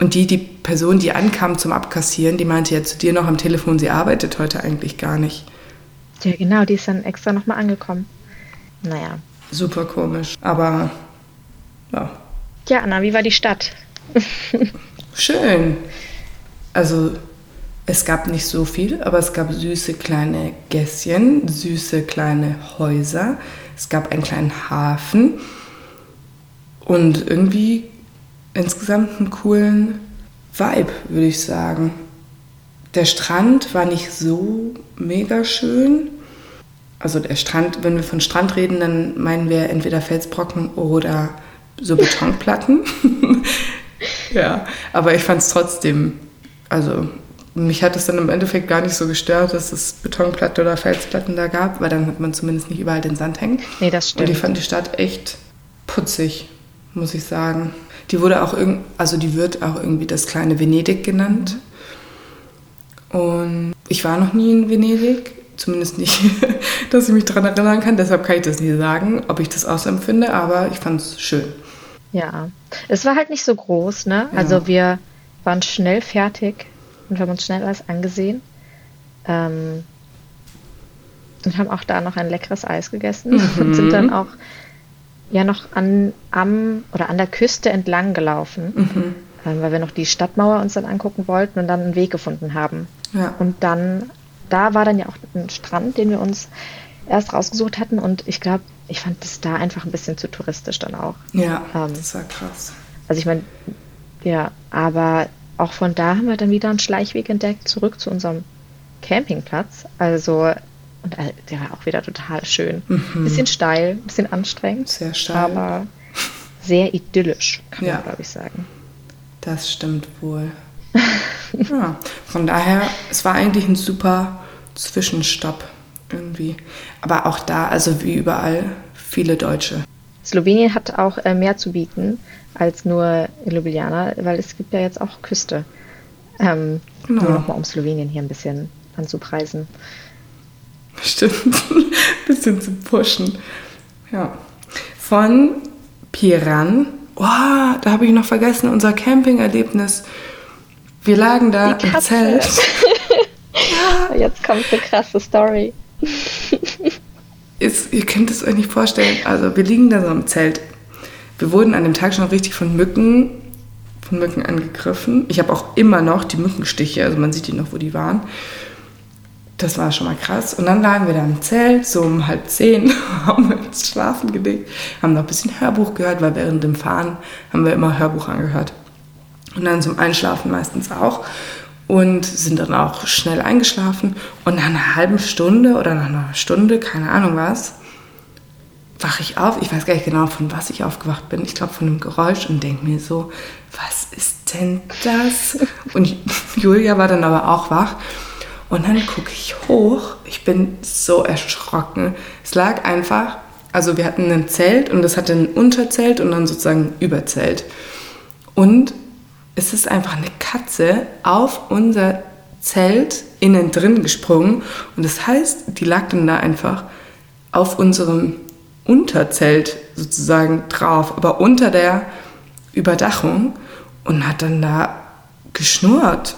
Und die, die Person, die ankam zum Abkassieren, die meinte ja zu dir noch am Telefon, sie arbeitet heute eigentlich gar nicht. Ja, genau, die ist dann extra nochmal angekommen. Naja. Super komisch, aber ja. Ja, Anna, wie war die Stadt? Schön. Also es gab nicht so viel, aber es gab süße kleine Gässchen, süße kleine Häuser. Es gab einen kleinen Hafen und irgendwie insgesamt einen coolen Vibe, würde ich sagen. Der Strand war nicht so mega schön. Also der Strand, wenn wir von Strand reden, dann meinen wir entweder Felsbrocken oder so Betonplatten. ja, aber ich fand es trotzdem also mich hat es dann im Endeffekt gar nicht so gestört, dass es Betonplatte oder Felsplatten da gab, weil dann hat man zumindest nicht überall den Sand hängen. Nee, das stimmt. Und ich fand die Stadt echt putzig, muss ich sagen. Die wurde auch irgend, also die wird auch irgendwie das kleine Venedig genannt. Und ich war noch nie in Venedig, zumindest nicht, dass ich mich daran erinnern kann. Deshalb kann ich das nie sagen, ob ich das auch so empfinde, aber ich fand es schön. Ja, es war halt nicht so groß, ne? Ja. Also wir waren schnell fertig und haben uns schnell alles angesehen. Ähm, und haben auch da noch ein leckeres Eis gegessen mhm. und sind dann auch ja noch an, am oder an der Küste entlang gelaufen, mhm. ähm, weil wir noch die Stadtmauer uns dann angucken wollten und dann einen Weg gefunden haben. Ja. Und dann, da war dann ja auch ein Strand, den wir uns erst rausgesucht hatten und ich glaube, ich fand das da einfach ein bisschen zu touristisch dann auch. Ja, ähm, das war krass. Also ich meine, ja, aber auch von da haben wir dann wieder einen Schleichweg entdeckt, zurück zu unserem Campingplatz. Also, und äh, der war auch wieder total schön. Mhm. Bisschen steil, bisschen anstrengend. Sehr steil. Aber sehr idyllisch, kann ja. man, glaube ich, sagen. Das stimmt wohl. ja, von daher, es war eigentlich ein super Zwischenstopp irgendwie. Aber auch da, also wie überall, viele Deutsche. Slowenien hat auch äh, mehr zu bieten als nur Ljubljana, weil es gibt ja jetzt auch Küste. Ähm, genau. Nur nochmal um Slowenien hier ein bisschen anzupreisen. Stimmt, ein bisschen zu pushen. Ja. Von Piran, oh, da habe ich noch vergessen, unser Campingerlebnis. Wir lagen da im Zelt. ja. Jetzt kommt eine krasse Story. ist, ihr könnt es euch nicht vorstellen. Also wir liegen da so im Zelt. Wir wurden an dem Tag schon richtig von Mücken, von Mücken angegriffen. Ich habe auch immer noch die Mückenstiche, also man sieht die noch, wo die waren. Das war schon mal krass. Und dann lagen wir da im Zelt, so um halb zehn, haben uns schlafen gelegt, haben noch ein bisschen Hörbuch gehört, weil während dem Fahren haben wir immer Hörbuch angehört. Und dann zum Einschlafen meistens auch. Und sind dann auch schnell eingeschlafen. Und nach einer halben Stunde oder nach einer Stunde, keine Ahnung was, wache ich auf. Ich weiß gar nicht genau, von was ich aufgewacht bin. Ich glaube, von einem Geräusch und denke mir so, was ist denn das? Und Julia war dann aber auch wach. Und dann gucke ich hoch. Ich bin so erschrocken. Es lag einfach, also wir hatten ein Zelt und das hatte ein Unterzelt und dann sozusagen ein Überzelt. Und es ist einfach eine Katze auf unser Zelt innen drin gesprungen. Und das heißt, die lag dann da einfach auf unserem Unterzelt sozusagen drauf, aber unter der Überdachung und hat dann da geschnurrt.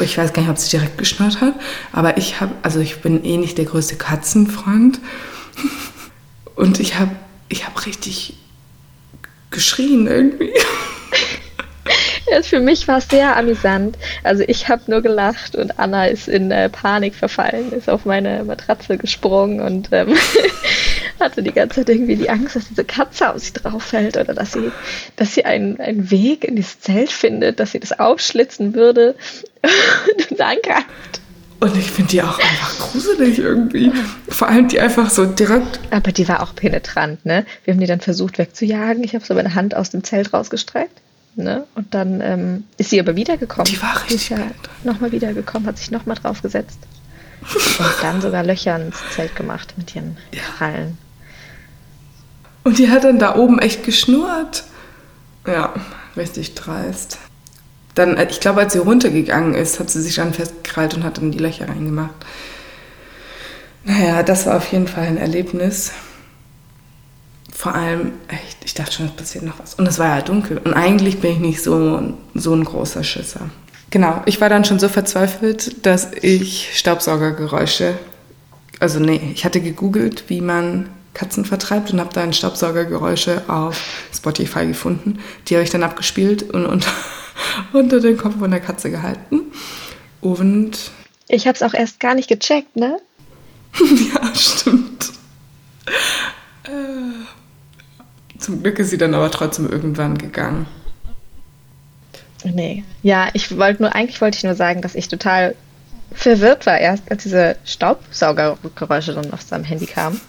Ich weiß gar nicht, ob sie direkt geschnurrt hat, aber ich habe, also ich bin eh nicht der größte Katzenfreund und ich habe ich hab richtig geschrien irgendwie. Für mich war es sehr amüsant. Also ich habe nur gelacht und Anna ist in äh, Panik verfallen, ist auf meine Matratze gesprungen und ähm, hatte die ganze Zeit irgendwie die Angst, dass diese Katze auf sie drauf fällt oder dass sie, dass sie einen, einen Weg in dieses Zelt findet, dass sie das aufschlitzen würde und dann greift. Und ich finde die auch einfach gruselig irgendwie. Vor allem die einfach so direkt. Aber die war auch penetrant, ne? Wir haben die dann versucht wegzujagen. Ich habe so meine Hand aus dem Zelt rausgestreckt. Ne? Und dann ähm, ist sie aber wiedergekommen. Die war richtig. ja nochmal wiedergekommen, hat sich nochmal draufgesetzt. und dann sogar Löcher ins Zelt gemacht mit ihren ja. Krallen. Und die hat dann da oben echt geschnurrt. Ja, richtig dreist. Dann, äh, ich glaube, als sie runtergegangen ist, hat sie sich dann festgekrallt und hat dann die Löcher reingemacht. Naja, das war auf jeden Fall ein Erlebnis vor allem, echt, ich dachte schon, es passiert noch was. Und es war ja dunkel. Und eigentlich bin ich nicht so, so ein großer Schisser. Genau, ich war dann schon so verzweifelt, dass ich Staubsaugergeräusche, also nee, ich hatte gegoogelt, wie man Katzen vertreibt und habe dann Staubsaugergeräusche auf Spotify gefunden. Die habe ich dann abgespielt und unter, unter den Kopf von der Katze gehalten. Und. Ich habe es auch erst gar nicht gecheckt, ne? ja, stimmt. Äh. Zum Glück ist sie dann aber trotzdem irgendwann gegangen. Nee. Ja, ich wollte nur, eigentlich wollte ich nur sagen, dass ich total verwirrt war erst, als diese Staubsaugergeräusche dann auf seinem Handy kamen.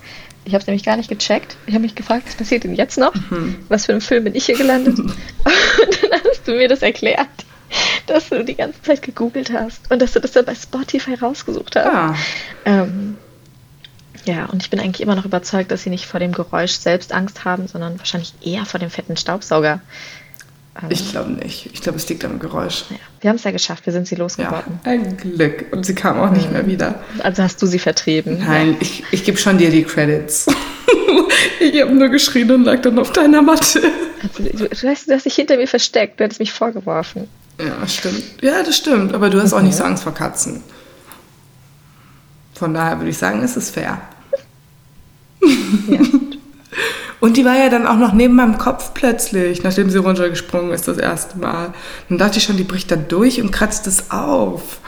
Ich habe es nämlich gar nicht gecheckt. Ich habe mich gefragt, was passiert denn jetzt noch? Mhm. Was für ein Film bin ich hier gelandet? und dann hast du mir das erklärt, dass du die ganze Zeit gegoogelt hast und dass du das dann bei Spotify rausgesucht hast. Ah. Ähm, ja, und ich bin eigentlich immer noch überzeugt, dass sie nicht vor dem Geräusch selbst Angst haben, sondern wahrscheinlich eher vor dem fetten Staubsauger. Ich glaube nicht. Ich glaube, es liegt am Geräusch. Ja. Wir haben es ja geschafft. Wir sind sie losgeworden. Ja, ein Glück. Und sie kam auch nicht mhm. mehr wieder. Also hast du sie vertrieben? Nein, ja. ich, ich gebe schon dir die Credits. ich habe nur geschrien und lag dann auf deiner Matte. Also, du, du, hast, du hast dich hinter mir versteckt. Du hättest mich vorgeworfen. Ja, stimmt. Ja, das stimmt. Aber du hast mhm. auch nicht so Angst vor Katzen. Von daher würde ich sagen, ist es fair. Ja. Und die war ja dann auch noch neben meinem Kopf plötzlich, nachdem sie runtergesprungen ist das erste Mal. Dann dachte ich schon, die bricht da durch und kratzt es auf.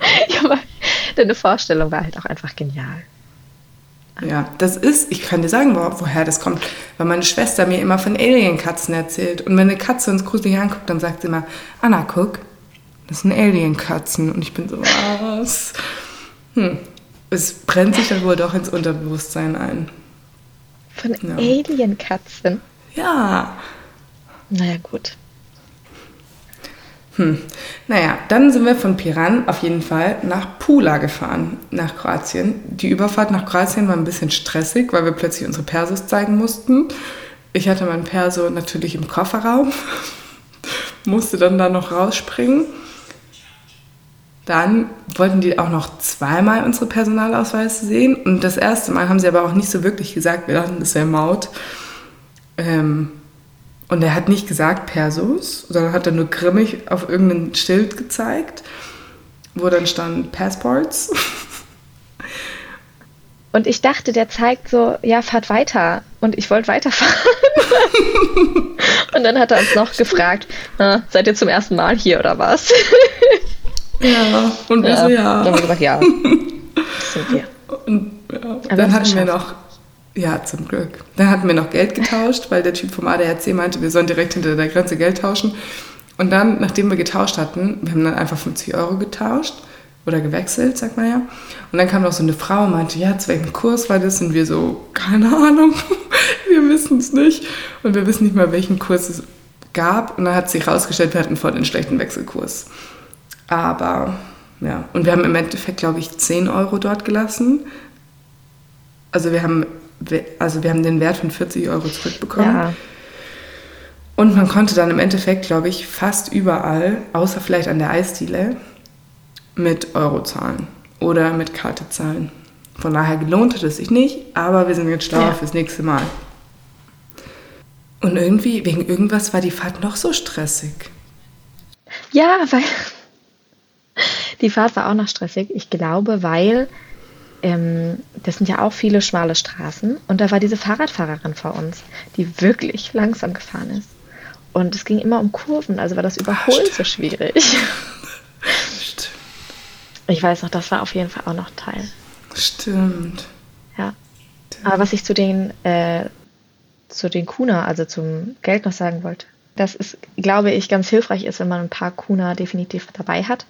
Ja, aber deine Vorstellung war halt auch einfach genial. Ja, das ist, ich kann dir sagen, wo, woher das kommt, weil meine Schwester mir immer von Alien-Katzen erzählt. Und wenn eine Katze uns gruselig anguckt, dann sagt sie immer, Anna, guck, das sind Alien-Katzen. Und ich bin so, was? Hm, es brennt sich dann wohl doch ins Unterbewusstsein ein. Von ja. Alien-Katzen? Ja. Naja, gut. Hm. Naja, dann sind wir von Piran auf jeden Fall nach Pula gefahren, nach Kroatien. Die Überfahrt nach Kroatien war ein bisschen stressig, weil wir plötzlich unsere Persos zeigen mussten. Ich hatte mein Perso natürlich im Kofferraum, musste dann da noch rausspringen. Dann wollten die auch noch zweimal unsere Personalausweise sehen. Und das erste Mal haben sie aber auch nicht so wirklich gesagt, wir dachten, das wäre Maut. Ähm, und er hat nicht gesagt Persos, sondern hat dann nur grimmig auf irgendein Schild gezeigt, wo dann stand Passports. Und ich dachte, der zeigt so, ja, fahrt weiter. Und ich wollte weiterfahren. und dann hat er uns noch gefragt, na, seid ihr zum ersten Mal hier oder was? Ja, und wir ja. so, ja. Dann haben wir gesagt, ja. Das sind wir. Und ja, dann hatten wir noch, ja, zum Glück. Dann hatten wir noch Geld getauscht, weil der Typ vom ADAC meinte, wir sollen direkt hinter der Grenze Geld tauschen. Und dann, nachdem wir getauscht hatten, wir haben dann einfach 50 Euro getauscht oder gewechselt, sagt man ja. Und dann kam noch so eine Frau und meinte, ja, zu welchem Kurs war das? Und wir so, keine Ahnung, wir wissen es nicht. Und wir wissen nicht mal, welchen Kurs es gab. Und dann hat sich herausgestellt, wir hatten voll den schlechten Wechselkurs. Aber, ja, und wir haben im Endeffekt, glaube ich, 10 Euro dort gelassen. Also wir haben, also wir haben den Wert von 40 Euro zurückbekommen. Ja. Und man konnte dann im Endeffekt, glaube ich, fast überall, außer vielleicht an der Eisdiele, mit Euro zahlen oder mit Karte zahlen. Von daher gelohnt hat es sich nicht, aber wir sind jetzt schlauer Ja. fürs nächste Mal. Und irgendwie, wegen irgendwas war die Fahrt noch so stressig. Ja, weil die Fahrt war auch noch stressig. Ich glaube, weil ähm, das sind ja auch viele schmale Straßen und da war diese Fahrradfahrerin vor uns, die wirklich langsam gefahren ist. Und es ging immer um Kurven, also war das Überholen so schwierig. Stimmt. Ich weiß noch, das war auf jeden Fall auch noch Teil. Stimmt. Ja. Aber was ich zu den, äh, zu den Kuna, also zum Geld noch sagen wollte, dass es, glaube ich, ganz hilfreich ist, wenn man ein paar Kuna definitiv dabei hat.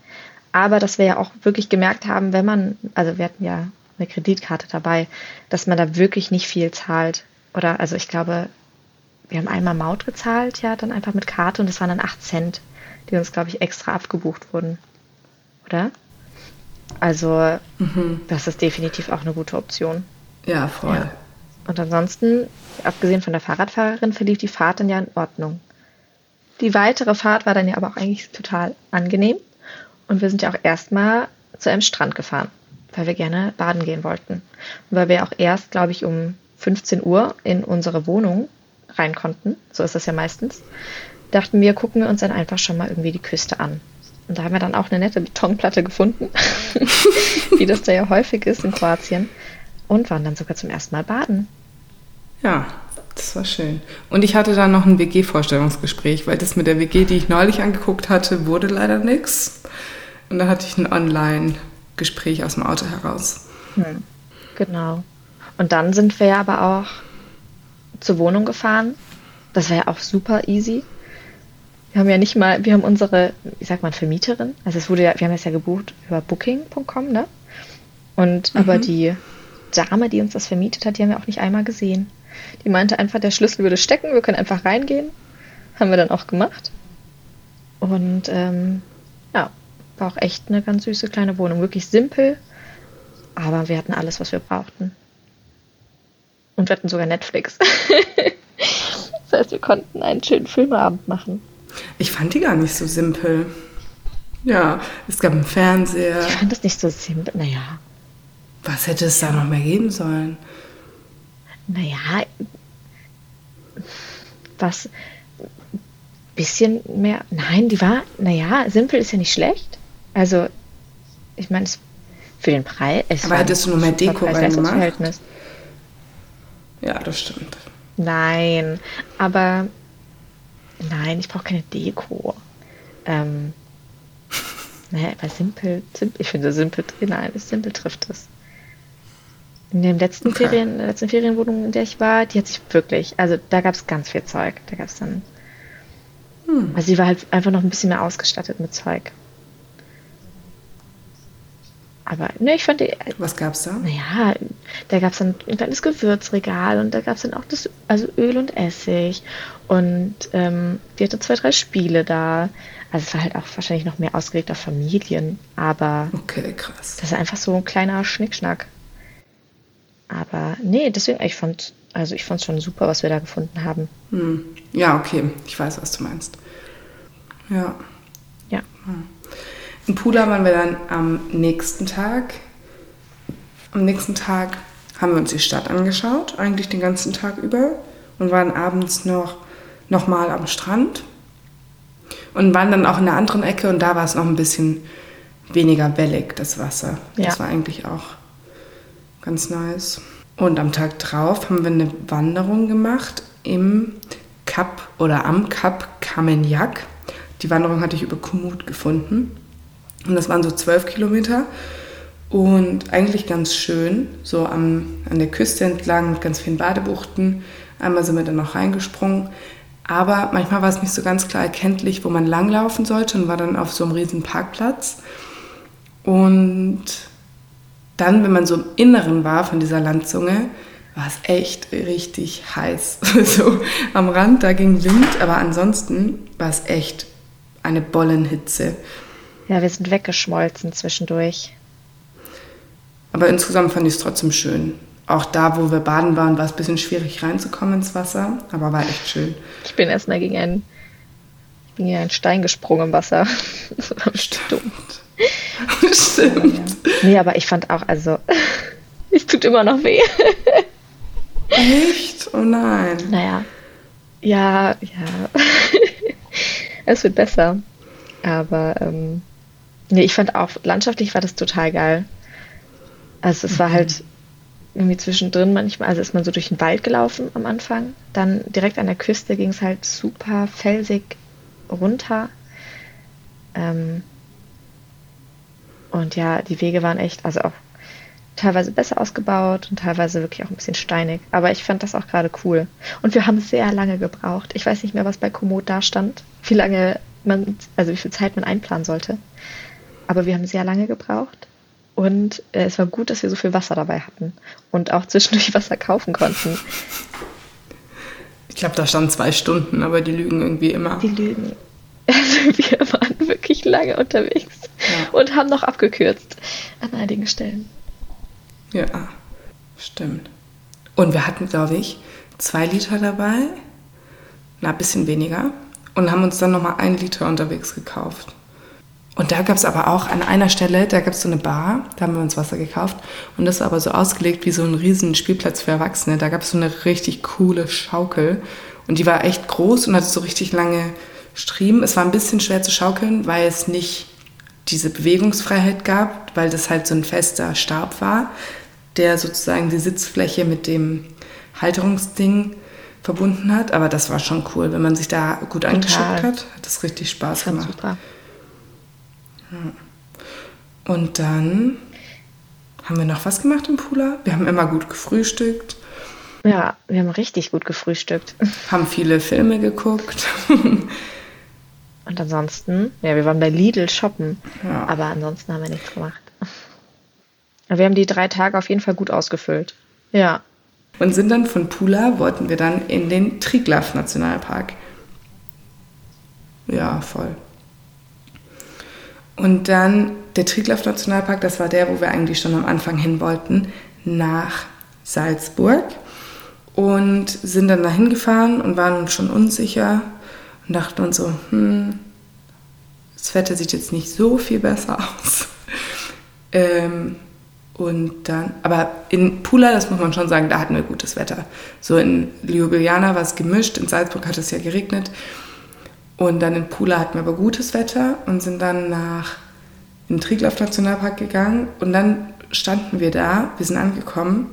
Aber dass wir ja auch wirklich gemerkt haben, wenn man, also wir hatten ja eine Kreditkarte dabei, dass man da wirklich nicht viel zahlt. Oder, also ich glaube, wir haben einmal Maut gezahlt, ja, dann einfach mit Karte und das waren dann 8 Cent, die uns, glaube ich, extra abgebucht wurden. Oder? Also, das ist definitiv auch eine gute Option. Ja, voll. Ja. Und ansonsten, abgesehen von der Fahrradfahrerin, verlief die Fahrt dann ja in Ordnung. Die weitere Fahrt war dann ja aber auch eigentlich total angenehm. Und wir sind ja auch erstmal zu einem Strand gefahren, weil wir gerne baden gehen wollten. Und weil wir auch erst, glaube ich, um 15 Uhr in unsere Wohnung rein konnten, so ist das ja meistens, dachten wir, gucken wir uns dann einfach schon mal irgendwie die Küste an. Und da haben wir dann auch eine nette Betonplatte gefunden, wie das da ja häufig ist in Kroatien. Und waren dann sogar zum ersten Mal baden. Ja, das war schön. Und ich hatte dann noch ein WG-Vorstellungsgespräch, weil das mit der WG, die ich neulich angeguckt hatte, wurde leider nichts. Und da hatte ich ein Online-Gespräch aus dem Auto heraus. Genau. Und dann sind wir ja aber auch zur Wohnung gefahren. Das war ja auch super easy. Wir haben ja nicht mal, wir haben unsere, wie sagt man, Vermieterin, also es wurde ja, wir haben das ja gebucht über booking.com, ne? Und aber die Dame, die uns das vermietet hat, die haben wir auch nicht einmal gesehen. Die meinte einfach, der Schlüssel würde stecken, wir können einfach reingehen. Haben wir dann auch gemacht. Und ähm, war auch echt eine ganz süße kleine Wohnung. Wirklich simpel, aber wir hatten alles, was wir brauchten. Und wir hatten sogar Netflix. das heißt, wir konnten einen schönen Filmabend machen. Ich fand die gar nicht so simpel. Ja, es gab einen Fernseher. Ich fand das nicht so simpel. Naja, Was hätte es da noch mehr geben sollen? naja, was bisschen mehr. Nein, die war, naja, simpel ist ja nicht schlecht. Also, ich meine, für den Preis. es Aber war hättest du noch mehr Deko Preis-Leistungs-Verhältnis. Ja, das stimmt. Nein, aber nein, ich brauche keine Deko. Ähm, naja, aber simpel, simpel ich finde simpel, nein, simpel trifft es. In den letzten Okay. Ferien, in der letzten Ferienwohnung, in der ich war, die hat sich wirklich, also da gab es ganz viel Zeug. Da gab es dann, also sie war halt einfach noch ein bisschen mehr ausgestattet mit Zeug. Aber ne, ich fand die, Was gab's da? naja, da gab es dann ein kleines Gewürzregal und da gab es dann auch das, also Öl und Essig und ähm, die hatte zwei, drei Spiele da. Also es war halt auch wahrscheinlich noch mehr ausgelegt auf Familien, aber Okay, krass. das ist einfach so ein kleiner Schnickschnack. Aber nee, deswegen, ich fand, also ich fand es schon super, was wir da gefunden haben. Hm. Ja, okay. Ich weiß, was du meinst. Ja. Ja. In Pula waren wir dann am nächsten Tag. Am nächsten Tag haben wir uns die Stadt angeschaut, eigentlich den ganzen Tag über. Und waren abends noch, noch mal am Strand. Und waren dann auch in der anderen Ecke und da war es noch ein bisschen weniger wellig, das Wasser. Das Ja. war eigentlich auch ganz nice. Und am Tag drauf haben wir eine Wanderung gemacht im Kap oder am Kap Kamenjak. Die Wanderung hatte ich über Kumut gefunden. Und das waren so zwölf Kilometer. Und eigentlich ganz schön, so am, an der Küste entlang mit ganz vielen Badebuchten. Einmal sind wir dann noch reingesprungen. Aber manchmal war es nicht so ganz klar erkenntlich, wo man langlaufen sollte und war dann auf so einem riesen Parkplatz. Und dann, wenn man so im Inneren war von dieser Landzunge, war es echt richtig heiß. so am Rand, da ging Wind, aber ansonsten war es echt eine Bollenhitze. Ja, wir sind weggeschmolzen zwischendurch. Aber insgesamt fand ich es trotzdem schön. Auch da, wo wir baden waren, war es ein bisschen schwierig reinzukommen ins Wasser, aber war echt schön. Ich bin erstmal gegen einen, ich bin gegen einen Stein gesprungen im Wasser. Stimmt. Stimmt. Ja. Nee, aber ich fand auch, also, es tut immer noch weh. Echt? Oh nein. Naja. Ja, ja. es wird besser. Aber, ähm, nee, ich fand auch, landschaftlich war das total geil. Also, es war halt irgendwie zwischendrin manchmal, also ist man so durch den Wald gelaufen am Anfang. Dann direkt an der Küste ging es halt super felsig runter. Ähm, und ja, die Wege waren echt, also auch teilweise besser ausgebaut und teilweise wirklich auch ein bisschen steinig. Aber ich fand das auch gerade cool. Und wir haben sehr lange gebraucht. Ich weiß nicht mehr, was bei Komoot da stand, wie lange man, also wie viel Zeit man einplanen sollte. Aber wir haben sehr lange gebraucht. Und äh, es war gut, dass wir so viel Wasser dabei hatten und auch zwischendurch Wasser kaufen konnten. Ich glaube, da standen zwei Stunden, aber die lügen irgendwie immer. Die lügen. Also wir waren wirklich lange unterwegs ja. und haben noch abgekürzt an einigen Stellen. Ja, stimmt. Und wir hatten, glaube ich, zwei Liter dabei, na, ein bisschen weniger, und haben uns dann nochmal ein Liter unterwegs gekauft. Und da gab es aber auch an einer Stelle, da gab es so eine Bar, da haben wir uns Wasser gekauft. Und das war aber so ausgelegt wie so ein riesen Spielplatz für Erwachsene. Da gab es so eine richtig coole Schaukel. Und die war echt groß und hatte so richtig lange Striemen. Es war ein bisschen schwer zu schaukeln, weil es nicht diese Bewegungsfreiheit gab, weil das halt so ein fester Stab war, der sozusagen die Sitzfläche mit dem Halterungsding verbunden hat. Aber das war schon cool. Wenn man sich da gut angeschaut hat, hat das richtig Spaß das gemacht. Super. Und dann haben wir noch was gemacht im Pula? Wir haben immer gut gefrühstückt. Ja, wir haben richtig gut gefrühstückt. Haben viele Filme geguckt. Und ansonsten, ja, wir waren bei Lidl shoppen, ja. aber ansonsten haben wir nichts gemacht. Wir haben die drei Tage auf jeden Fall gut ausgefüllt. Ja. Und sind dann von Pula, wollten wir dann in den Triglav Nationalpark. Ja, voll. Und dann der Triglav Nationalpark, das war der, wo wir eigentlich schon am Anfang hin wollten, nach Salzburg. Und sind dann dahin gefahren und waren uns schon unsicher und dachten uns so, hm, das Wetter sieht jetzt nicht so viel besser aus. ähm, und dann, aber in Pula, das muss man schon sagen, da hatten wir gutes Wetter. So in Ljubljana war es gemischt, in Salzburg hat es ja geregnet. Und dann in Pula hatten wir aber gutes Wetter und sind dann nach in den Triglav Nationalpark gegangen und dann standen wir da, wir sind angekommen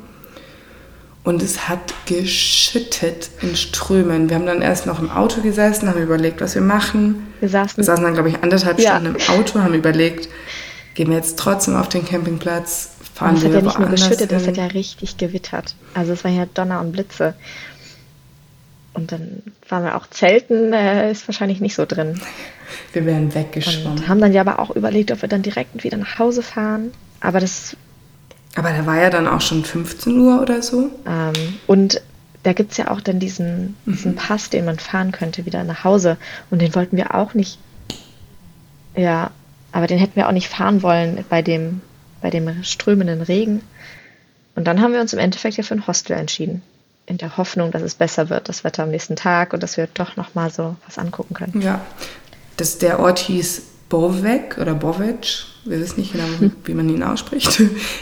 und es hat geschüttet in Strömen. Wir haben dann erst noch im Auto gesessen, haben überlegt, was wir machen. Wir saßen, wir saßen dann, glaube ich, anderthalb ja. Stunden im Auto, haben überlegt, gehen wir jetzt trotzdem auf den Campingplatz, fahren wir Es hat ja nicht nur geschüttet, es hat ja richtig gewittert. Also es war ja Donner und Blitze. Und dann waren wir auch Zelten, äh, ist wahrscheinlich nicht so drin. Wir wären weggeschwommen. Und haben dann ja aber auch überlegt, ob wir dann direkt wieder nach Hause fahren. Aber das. Aber da war ja dann auch schon 15 Uhr oder so. Ähm, und da gibt es ja auch dann diesen, mhm. diesen Pass, den man fahren könnte, wieder nach Hause. Und den wollten wir auch nicht. Ja, aber den hätten wir auch nicht fahren wollen bei dem, bei dem strömenden Regen. Und dann haben wir uns im Endeffekt ja für ein Hostel entschieden in der Hoffnung, dass es besser wird, das Wetter am nächsten Tag und dass wir doch noch mal so was angucken können. Ja, das, der Ort hieß Bovec oder Bovec, wir wissen nicht genau, wie man ihn ausspricht.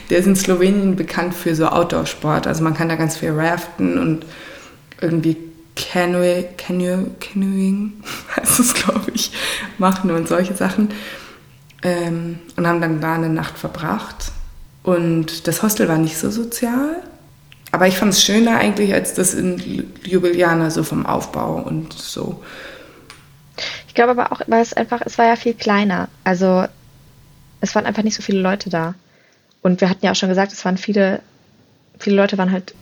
Der ist in Slowenien bekannt für so Outdoor-Sport. Also man kann da ganz viel raften und irgendwie Canoe, Canoe, Canoeing, heißt es, glaube ich, machen und solche Sachen. Ähm, und haben dann da eine Nacht verbracht. Und das Hostel war nicht so sozial. Aber ich fand es schöner eigentlich als das in Ljubljana, so vom Aufbau und so. Ich glaube aber auch, weil es einfach, es war ja viel kleiner. Also es waren einfach nicht so viele Leute da. Und wir hatten ja auch schon gesagt, es waren viele, viele Leute waren halt,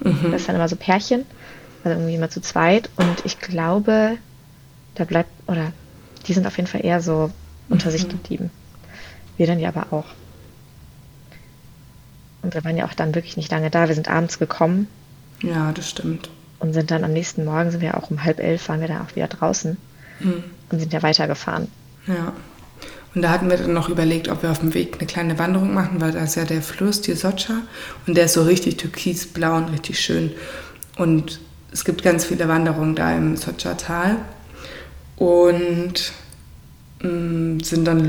mhm. das waren immer so Pärchen, also irgendwie immer zu zweit. Und ich glaube, da bleibt, oder die sind auf jeden Fall eher so unter mhm. sich geblieben. Wir dann ja aber auch. Und wir waren ja auch dann wirklich nicht lange da. Wir sind abends gekommen. Ja, das stimmt. Und sind dann am nächsten Morgen, sind wir auch um halb elf, waren wir dann auch wieder draußen mhm. und sind ja weitergefahren. Ja. Und da hatten wir dann noch überlegt, ob wir auf dem Weg eine kleine Wanderung machen, weil da ist ja der Fluss, die Socha, und der ist so richtig türkisblau und richtig schön. Und es gibt ganz viele Wanderungen da im Socha-Tal. Und mh, mm, sind dann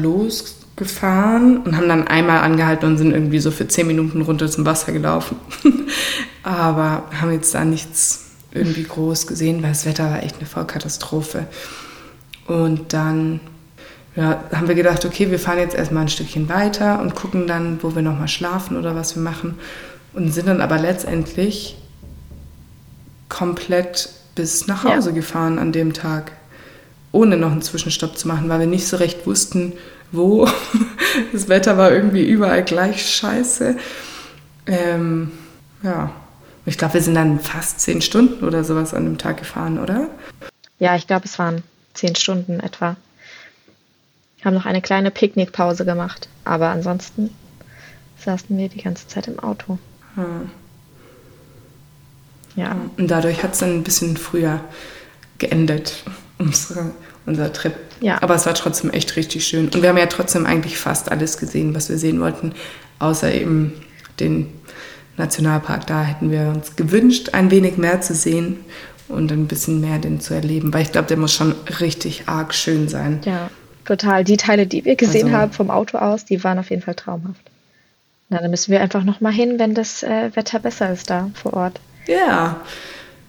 losgefahren und haben dann einmal angehalten und sind irgendwie so für zehn Minuten runter zum Wasser gelaufen. Aber haben jetzt da nichts irgendwie groß gesehen, weil das Wetter war echt eine Vollkatastrophe. Und dann ja, haben wir gedacht, okay, wir fahren jetzt erstmal ein Stückchen weiter und gucken dann, wo wir nochmal schlafen oder was wir machen. Und sind dann aber letztendlich komplett bis nach Hause ja. gefahren an dem Tag, ohne noch einen Zwischenstopp zu machen, weil wir nicht so recht wussten, wo. Das Wetter war irgendwie überall gleich scheiße. Ähm, ja, ich glaube, wir sind dann fast zehn Stunden oder sowas an dem Tag gefahren, oder? Ja, ich glaube, es waren zehn Stunden etwa. Wir haben noch eine kleine Picknickpause gemacht, aber ansonsten saßen wir die ganze Zeit im Auto. Hm. Ja. Und dadurch hat es dann ein bisschen früher geendet, unsere, unser Trip. Ja. Aber es war trotzdem echt richtig schön. Und wir haben ja trotzdem eigentlich fast alles gesehen, was wir sehen wollten, außer eben den Nationalpark. Da hätten wir uns gewünscht, ein wenig mehr zu sehen und ein bisschen mehr den zu erleben, weil ich glaube, der muss schon richtig arg schön sein. Ja, total. Die Teile, die wir gesehen also, haben vom Auto aus, die waren auf jeden Fall traumhaft. Na, dann müssen wir einfach noch mal hin, wenn das äh, Wetter besser ist da vor Ort. Ja,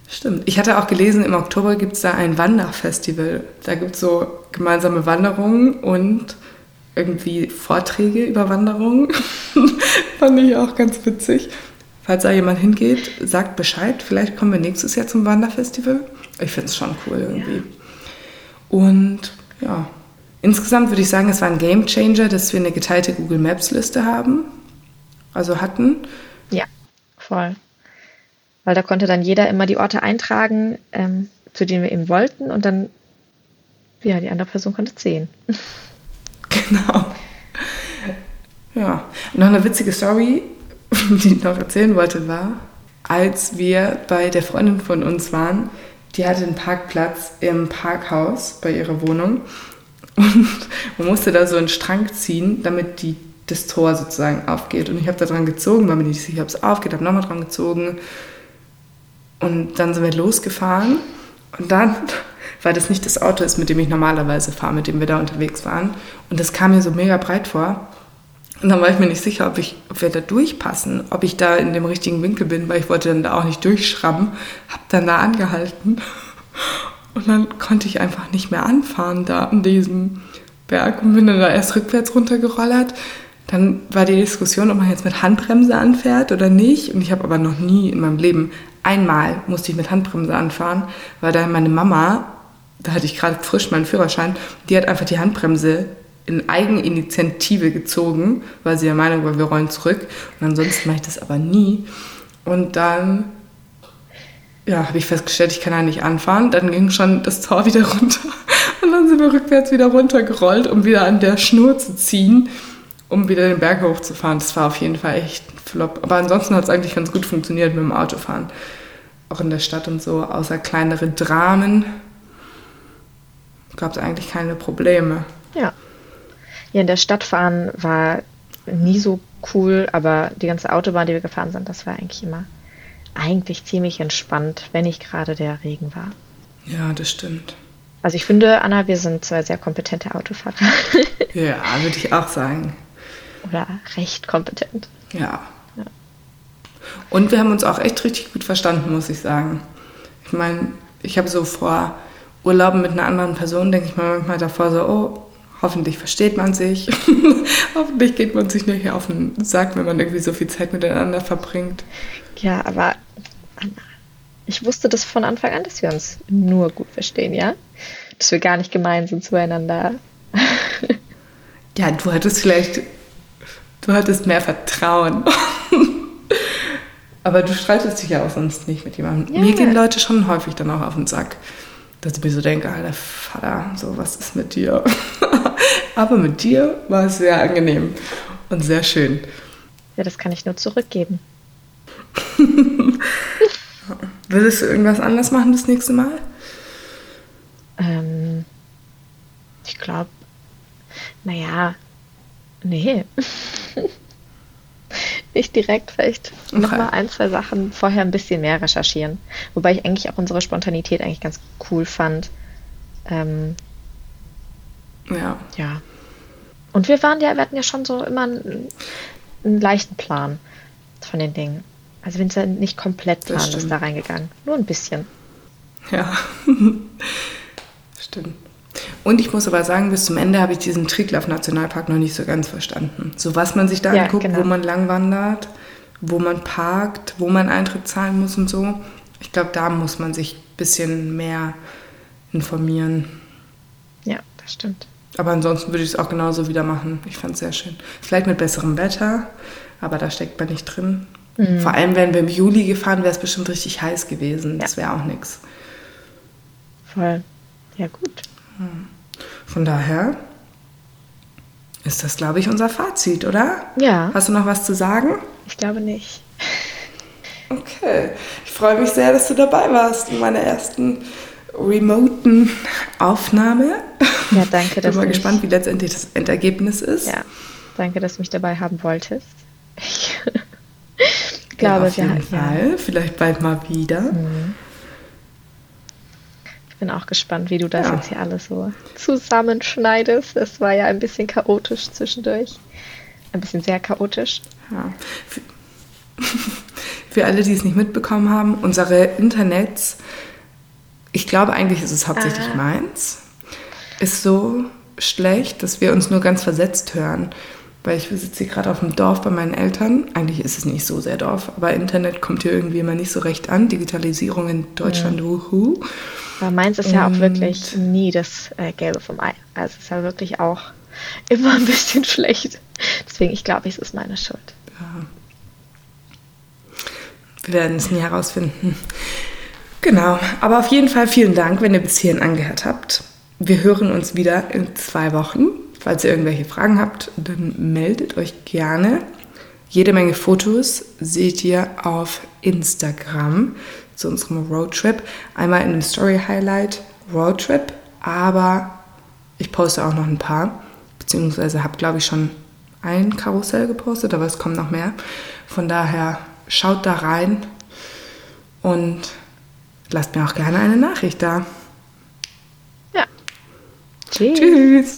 stimmt. Ich hatte auch gelesen, im Oktober gibt es da ein Wanderfestival. Da gibt es so gemeinsame Wanderungen und irgendwie Vorträge über Wanderungen. Fand ich auch ganz witzig. Falls da jemand hingeht, sagt Bescheid. Vielleicht kommen wir nächstes Jahr zum Wanderfestival. Ich finde es schon cool irgendwie. Und ja, insgesamt würde ich sagen, es war ein Game Changer, dass wir eine geteilte Google Maps Liste haben. Also hatten. Ja, voll. Weil da konnte dann jeder immer die Orte eintragen, ähm, zu denen wir eben wollten. Und dann, ja, die andere Person konnte sehen. Genau. Ja, noch eine witzige Story die ich noch erzählen wollte, war, als wir bei der Freundin von uns waren, die hatte einen Parkplatz im Parkhaus bei ihrer Wohnung und man musste da so einen Strang ziehen, damit die, das Tor sozusagen aufgeht. Und ich habe da dran gezogen, weil mir nicht sicher, ob es aufgeht, habe nochmal dran gezogen und dann sind wir losgefahren und dann weil das nicht das Auto ist, mit dem ich normalerweise fahre, mit dem wir da unterwegs waren. Und das kam mir so mega breit vor. Und dann war ich mir nicht sicher, ob, ich, ob wir da durchpassen, ob ich da in dem richtigen Winkel bin, weil ich wollte dann da auch nicht durchschrauben. Hab dann da angehalten und dann konnte ich einfach nicht mehr anfahren da an diesem Berg und bin dann da erst rückwärts runtergerollert. Dann war die Diskussion, ob man jetzt mit Handbremse anfährt oder nicht. Und ich habe aber noch nie in meinem Leben, einmal musste ich mit Handbremse anfahren, weil da meine Mama, da hatte ich gerade frisch meinen Führerschein, die hat einfach die Handbremse in Eigeninitiative gezogen, weil sie der Meinung war, wir rollen zurück. Und ansonsten mache ich das aber nie. Und dann ja, habe ich festgestellt, ich kann da nicht anfahren. Dann ging schon das Tor wieder runter. Und dann sind wir rückwärts wieder runtergerollt, um wieder an der Schnur zu ziehen, um wieder den Berg hochzufahren. Das war auf jeden Fall echt ein Flop. Aber ansonsten hat es eigentlich ganz gut funktioniert mit dem Autofahren. Auch in der Stadt und so, außer kleinere Dramen gab es eigentlich keine Probleme. Ja. Hier in der Stadt fahren war nie so cool, aber die ganze Autobahn, die wir gefahren sind, das war eigentlich immer eigentlich ziemlich entspannt, wenn nicht gerade der Regen war. Ja, das stimmt. Also ich finde, Anna, wir sind zwei sehr kompetente Autofahrer. ja, würde ich auch sagen. Oder recht kompetent. Ja. ja. Und wir haben uns auch echt richtig gut verstanden, muss ich sagen. Ich meine, ich habe so vor Urlauben mit einer anderen Person, denke ich mal manchmal davor so, oh, Hoffentlich versteht man sich. Hoffentlich geht man sich nicht auf den Sack, wenn man irgendwie so viel Zeit miteinander verbringt. Ja, aber ich wusste das von Anfang an, dass wir uns nur gut verstehen, ja? Dass wir gar nicht gemein sind zueinander. ja, du hattest vielleicht, du hattest mehr Vertrauen. aber du streitest dich ja auch sonst nicht mit jemandem. Ja. Mir gehen Leute schon häufig dann auch auf den Sack. Dass ich mir so denke, alter Vater, so was ist mit dir? aber mit dir war es sehr angenehm und sehr schön. Ja, das kann ich nur zurückgeben. Würdest du irgendwas anders machen das nächste Mal? Ähm, ich glaube, naja, nee. Nicht direkt, vielleicht okay. nochmal ein, zwei Sachen vorher ein bisschen mehr recherchieren. Wobei ich eigentlich auch unsere Spontanität eigentlich ganz cool fand. Ähm, ja. Ja. Und wir waren ja, wir hatten ja schon so immer einen, einen leichten Plan von den Dingen. Also wir sind nicht komplett planlos da reingegangen, nur ein bisschen. Ja, stimmt. Und ich muss aber sagen, bis zum Ende habe ich diesen Triglav-Nationalpark noch nicht so ganz verstanden. So was man sich da ja, anguckt, genau. wo man lang wandert, wo man parkt, wo man Eintritt zahlen muss und so. Ich glaube, da muss man sich ein bisschen mehr informieren. Ja, das stimmt. Aber ansonsten würde ich es auch genauso wieder machen. Ich fand es sehr schön. Vielleicht mit besserem Wetter, aber da steckt man nicht drin. Mhm. Vor allem, wenn wir im Juli gefahren, wäre es bestimmt richtig heiß gewesen. Das wäre auch nichts. Voll. Ja, gut. Von daher ist das, glaube ich, unser Fazit, oder? Ja. Hast du noch was zu sagen? Ich glaube nicht. Okay. Ich freue mich sehr, dass du dabei warst in meiner ersten remoten Aufnahme. Ja, danke. Ich bin mal gespannt, wie letztendlich das Endergebnis ist. Ja, danke, dass du mich dabei haben wolltest. Ich glaube, ja, auf jeden wir, Fall. Ja. Vielleicht bald mal wieder. Mhm. Ich bin auch gespannt, wie du das ja. jetzt hier alles so zusammenschneidest. Es war ja ein bisschen chaotisch zwischendurch. Ein bisschen sehr chaotisch. Ja. Für, für alle, die es nicht mitbekommen haben, unsere Internets, ich glaube eigentlich ist es hauptsächlich ah. meins, ist so schlecht, dass wir uns nur ganz versetzt hören weil ich sitze hier gerade auf dem Dorf bei meinen Eltern. Eigentlich ist es nicht so sehr Dorf, aber Internet kommt hier irgendwie immer nicht so recht an. Digitalisierung in Deutschland, ja. wuhu. Aber meins ist ja auch wirklich nie das äh, Gelbe vom Ei. Also es ist ja wirklich auch immer ein bisschen schlecht. Deswegen, ich glaube, es ist meine Schuld. Ja. Wir werden es nie herausfinden. Genau, aber auf jeden Fall vielen Dank, wenn ihr bis hierhin angehört habt. Wir hören uns wieder in zwei Wochen. Falls ihr irgendwelche Fragen habt, dann meldet euch gerne. Jede Menge Fotos seht ihr auf Instagram zu unserem Roadtrip. Einmal in einem Story Highlight Roadtrip, aber ich poste auch noch ein paar, beziehungsweise habe, glaube ich, schon ein Karussell gepostet, aber es kommen noch mehr. Von daher schaut da rein und lasst mir auch gerne eine Nachricht da. Ja. Tschüss. Tschüss.